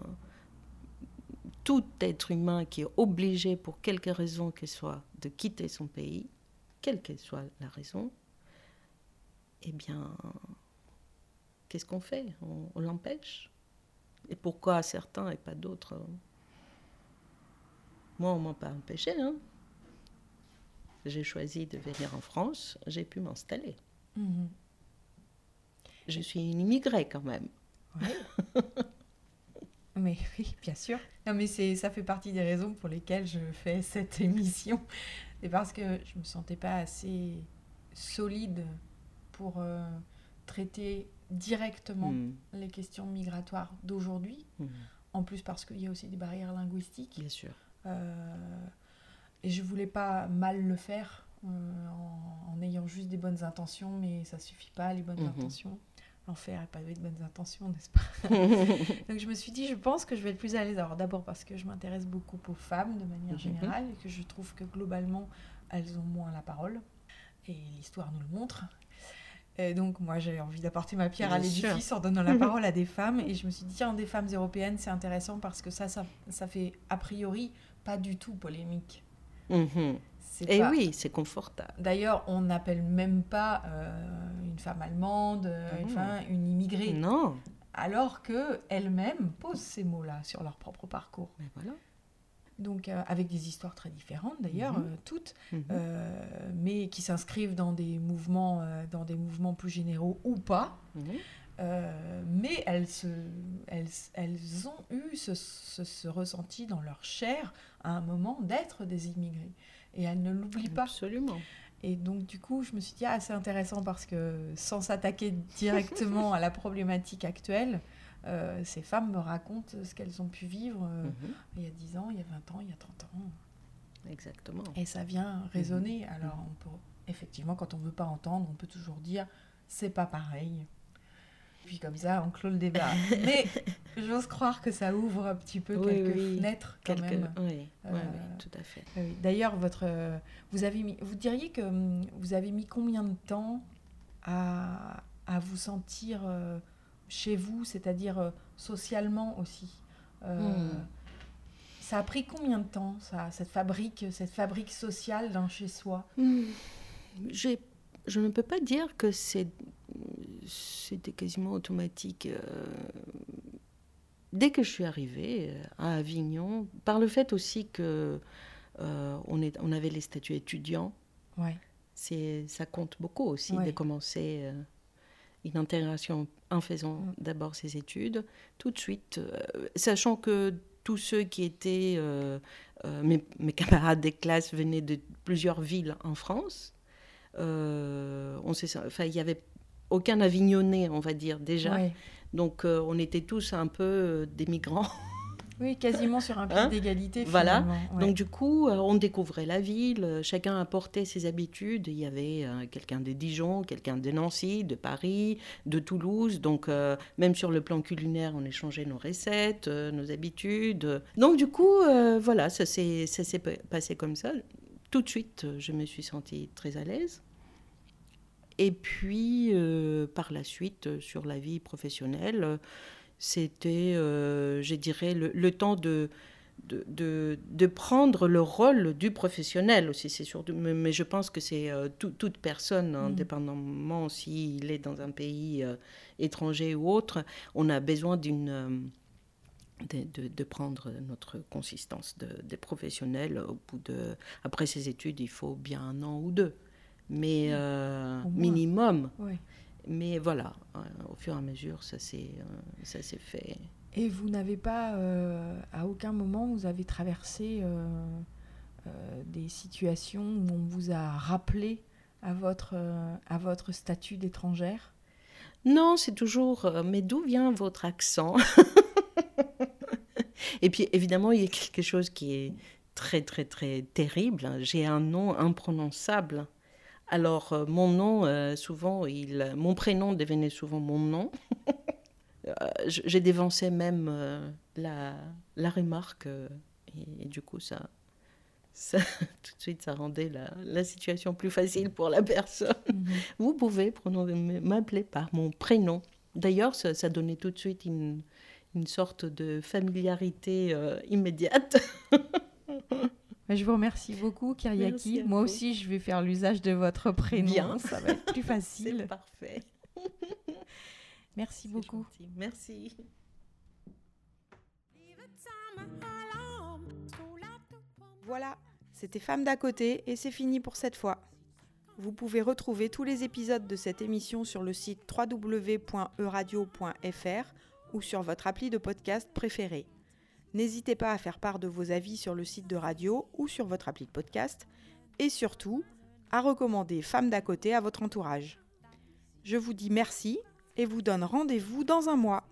tout être humain qui est obligé, pour quelque raison qu'elle soit, de quitter son pays, quelle qu'elle soit la raison, eh bien, qu'est-ce qu'on fait? On, on l'empêche? Et pourquoi certains et pas d'autres? Moi, on ne m'a pas empêché. Hein. J'ai choisi de venir en France, j'ai pu m'installer. Mhm. Je suis une immigrée quand même. Mais oui, bien sûr. Non, mais c'est, ça fait partie des raisons pour lesquelles je fais cette émission. C'est parce que je me sentais pas assez solide pour euh, traiter directement Mm, les questions migratoires d'aujourd'hui. mm, En plus, parce qu'il y a aussi des barrières linguistiques. bien sûr. Euh, et je voulais pas mal le faire euh, en, en ayant juste des bonnes intentions, mais ça suffit pas, les bonnes Mhm. intentions. L'enfer n'est pas avec de bonnes intentions, n'est-ce pas Donc je me suis dit, je pense que je vais être plus à l'aise. Alors d'abord parce que je m'intéresse beaucoup aux femmes de manière Mhm. générale et que je trouve que globalement, elles ont moins la parole. Et l'histoire nous le montre. Et donc moi j'ai envie d'apporter ma pierre à Bien l'édifice en donnant la parole à des femmes. Et je me suis dit, tiens, des femmes européennes, c'est intéressant parce que ça, ça, ça fait a priori pas du tout polémique. Mhm. Et pas- oui, c'est confortable. D'ailleurs, on n'appelle même pas euh, une femme allemande, euh, une, femme- une immigrée. Non, alors que elles-mêmes posent ces mots-là sur leur propre parcours. Mais voilà. Donc euh, avec des histoires très différentes d'ailleurs, Mhm. euh, toutes, Mhm. mais qui s'inscrivent dans des mouvements, dans des mouvements plus généraux ou pas. Mhm. Euh, mais elles, se, elles, elles ont eu ce, ce- ce ressenti dans leur chair à un moment d'être des immigrés. Et elles ne l'oublient pas. Absolument. Et donc, du coup, je me suis dit, ah, c'est intéressant parce que sans s'attaquer directement à la problématique actuelle, euh, ces femmes me racontent ce qu'elles ont pu vivre euh, Mhm. il y a 10 ans, il y a 20 ans, il y a 30 ans. Exactement. Et ça vient résonner. Alors, on peut, effectivement, quand on ne veut pas entendre, on peut toujours dire, c'est pas pareil. Puis comme ça, on clôt le débat. Mais j'ose croire que ça ouvre un petit peu Oui, quelques oui. fenêtres quand Quelque- même. Oui, oui, Euh, oui, tout à fait. Oui, D'ailleurs, votre, euh, vous avez mis, vous diriez que hum, vous avez mis combien de temps à, à vous sentir euh, chez vous, c'est-à-dire euh, socialement aussi? Hmm. Ça a pris combien de temps, ça, cette fabrique, cette fabrique sociale d'un chez soi? J'ai- Je ne peux pas dire que c'est- c'était quasiment automatique. euh, Dès que je suis arrivée euh, à Avignon, par le fait aussi que euh, on, est, on avait les statuts étudiants, Ouais. c'est, ça compte beaucoup aussi Ouais. de commencer une intégration en faisant Mm. d'abord ses études, tout de suite, euh, sachant que tous ceux qui étaient, euh, euh, mes, mes camarades des classes venaient de plusieurs villes en France. On il y avait aucun Avignonnais, on va dire déjà. Donc, euh, on était tous un peu euh, des migrants. Oui, quasiment sur un pied Hein d'égalité. Voilà. ouais. Donc du coup, euh, on découvrait la ville, chacun apportait ses habitudes. Il y avait euh, quelqu'un de Dijon, quelqu'un de Nancy, de Paris, de Toulouse. Donc euh, même sur le plan culinaire, on échangeait nos recettes, euh, nos habitudes. Donc du coup, voilà, ça s'est passé comme ça. Tout de suite, je me suis sentie très à l'aise. Et puis, euh, par la suite, euh, sur la vie professionnelle, c'était, euh, je dirais, le, le temps de, de, de, de prendre le rôle du professionnel aussi. C'est surtout, mais, mais je pense que c'est euh, tout- toute personne, indépendamment s'il est dans un pays étranger ou autre, on a besoin d'une... de, de- de prendre notre consistance de, de professionnel au bout de après ses études il faut bien un an ou deux mais euh, minimum mais voilà euh, au fur et à mesure ça s'est euh, fait Et vous n'avez pas, euh, à aucun moment, vous avez traversé euh, euh, des situations où on vous a rappelé à votre, à votre statut d'étrangère? Non, c'est toujours. mais d'où vient votre accent? Et puis évidemment, il y a quelque chose qui est très très très terrible. J'ai un nom imprononçable. Alors euh, mon nom, euh, souvent, il, mon prénom devenait souvent mon nom. Euh, J'ai dévancé même la, la remarque et, et du coup ça, ça tout de suite ça rendait la, la situation plus facile pour la personne. Vous pouvez m'appeler par mon prénom. D'ailleurs, ça, ça donnait tout de suite une, une sorte de familiarité euh, immédiate. Je vous remercie beaucoup, Kyriaki. Moi vous. aussi, je vais faire l'usage de votre prénom. Bien. Ça va être plus C'est facile. parfait. Merci beaucoup. gentil. Merci. Voilà, c'était Femme d'à côté et c'est fini pour cette fois. Vous pouvez retrouver tous les épisodes de cette émission sur le site www.euradio.fr ou sur votre appli de podcast préféré. N'hésitez pas à faire part de vos avis sur le site de radio ou sur votre appli de podcast et surtout à recommander Femme d'à côté à votre entourage. Je vous dis merci et vous donne rendez-vous dans un mois.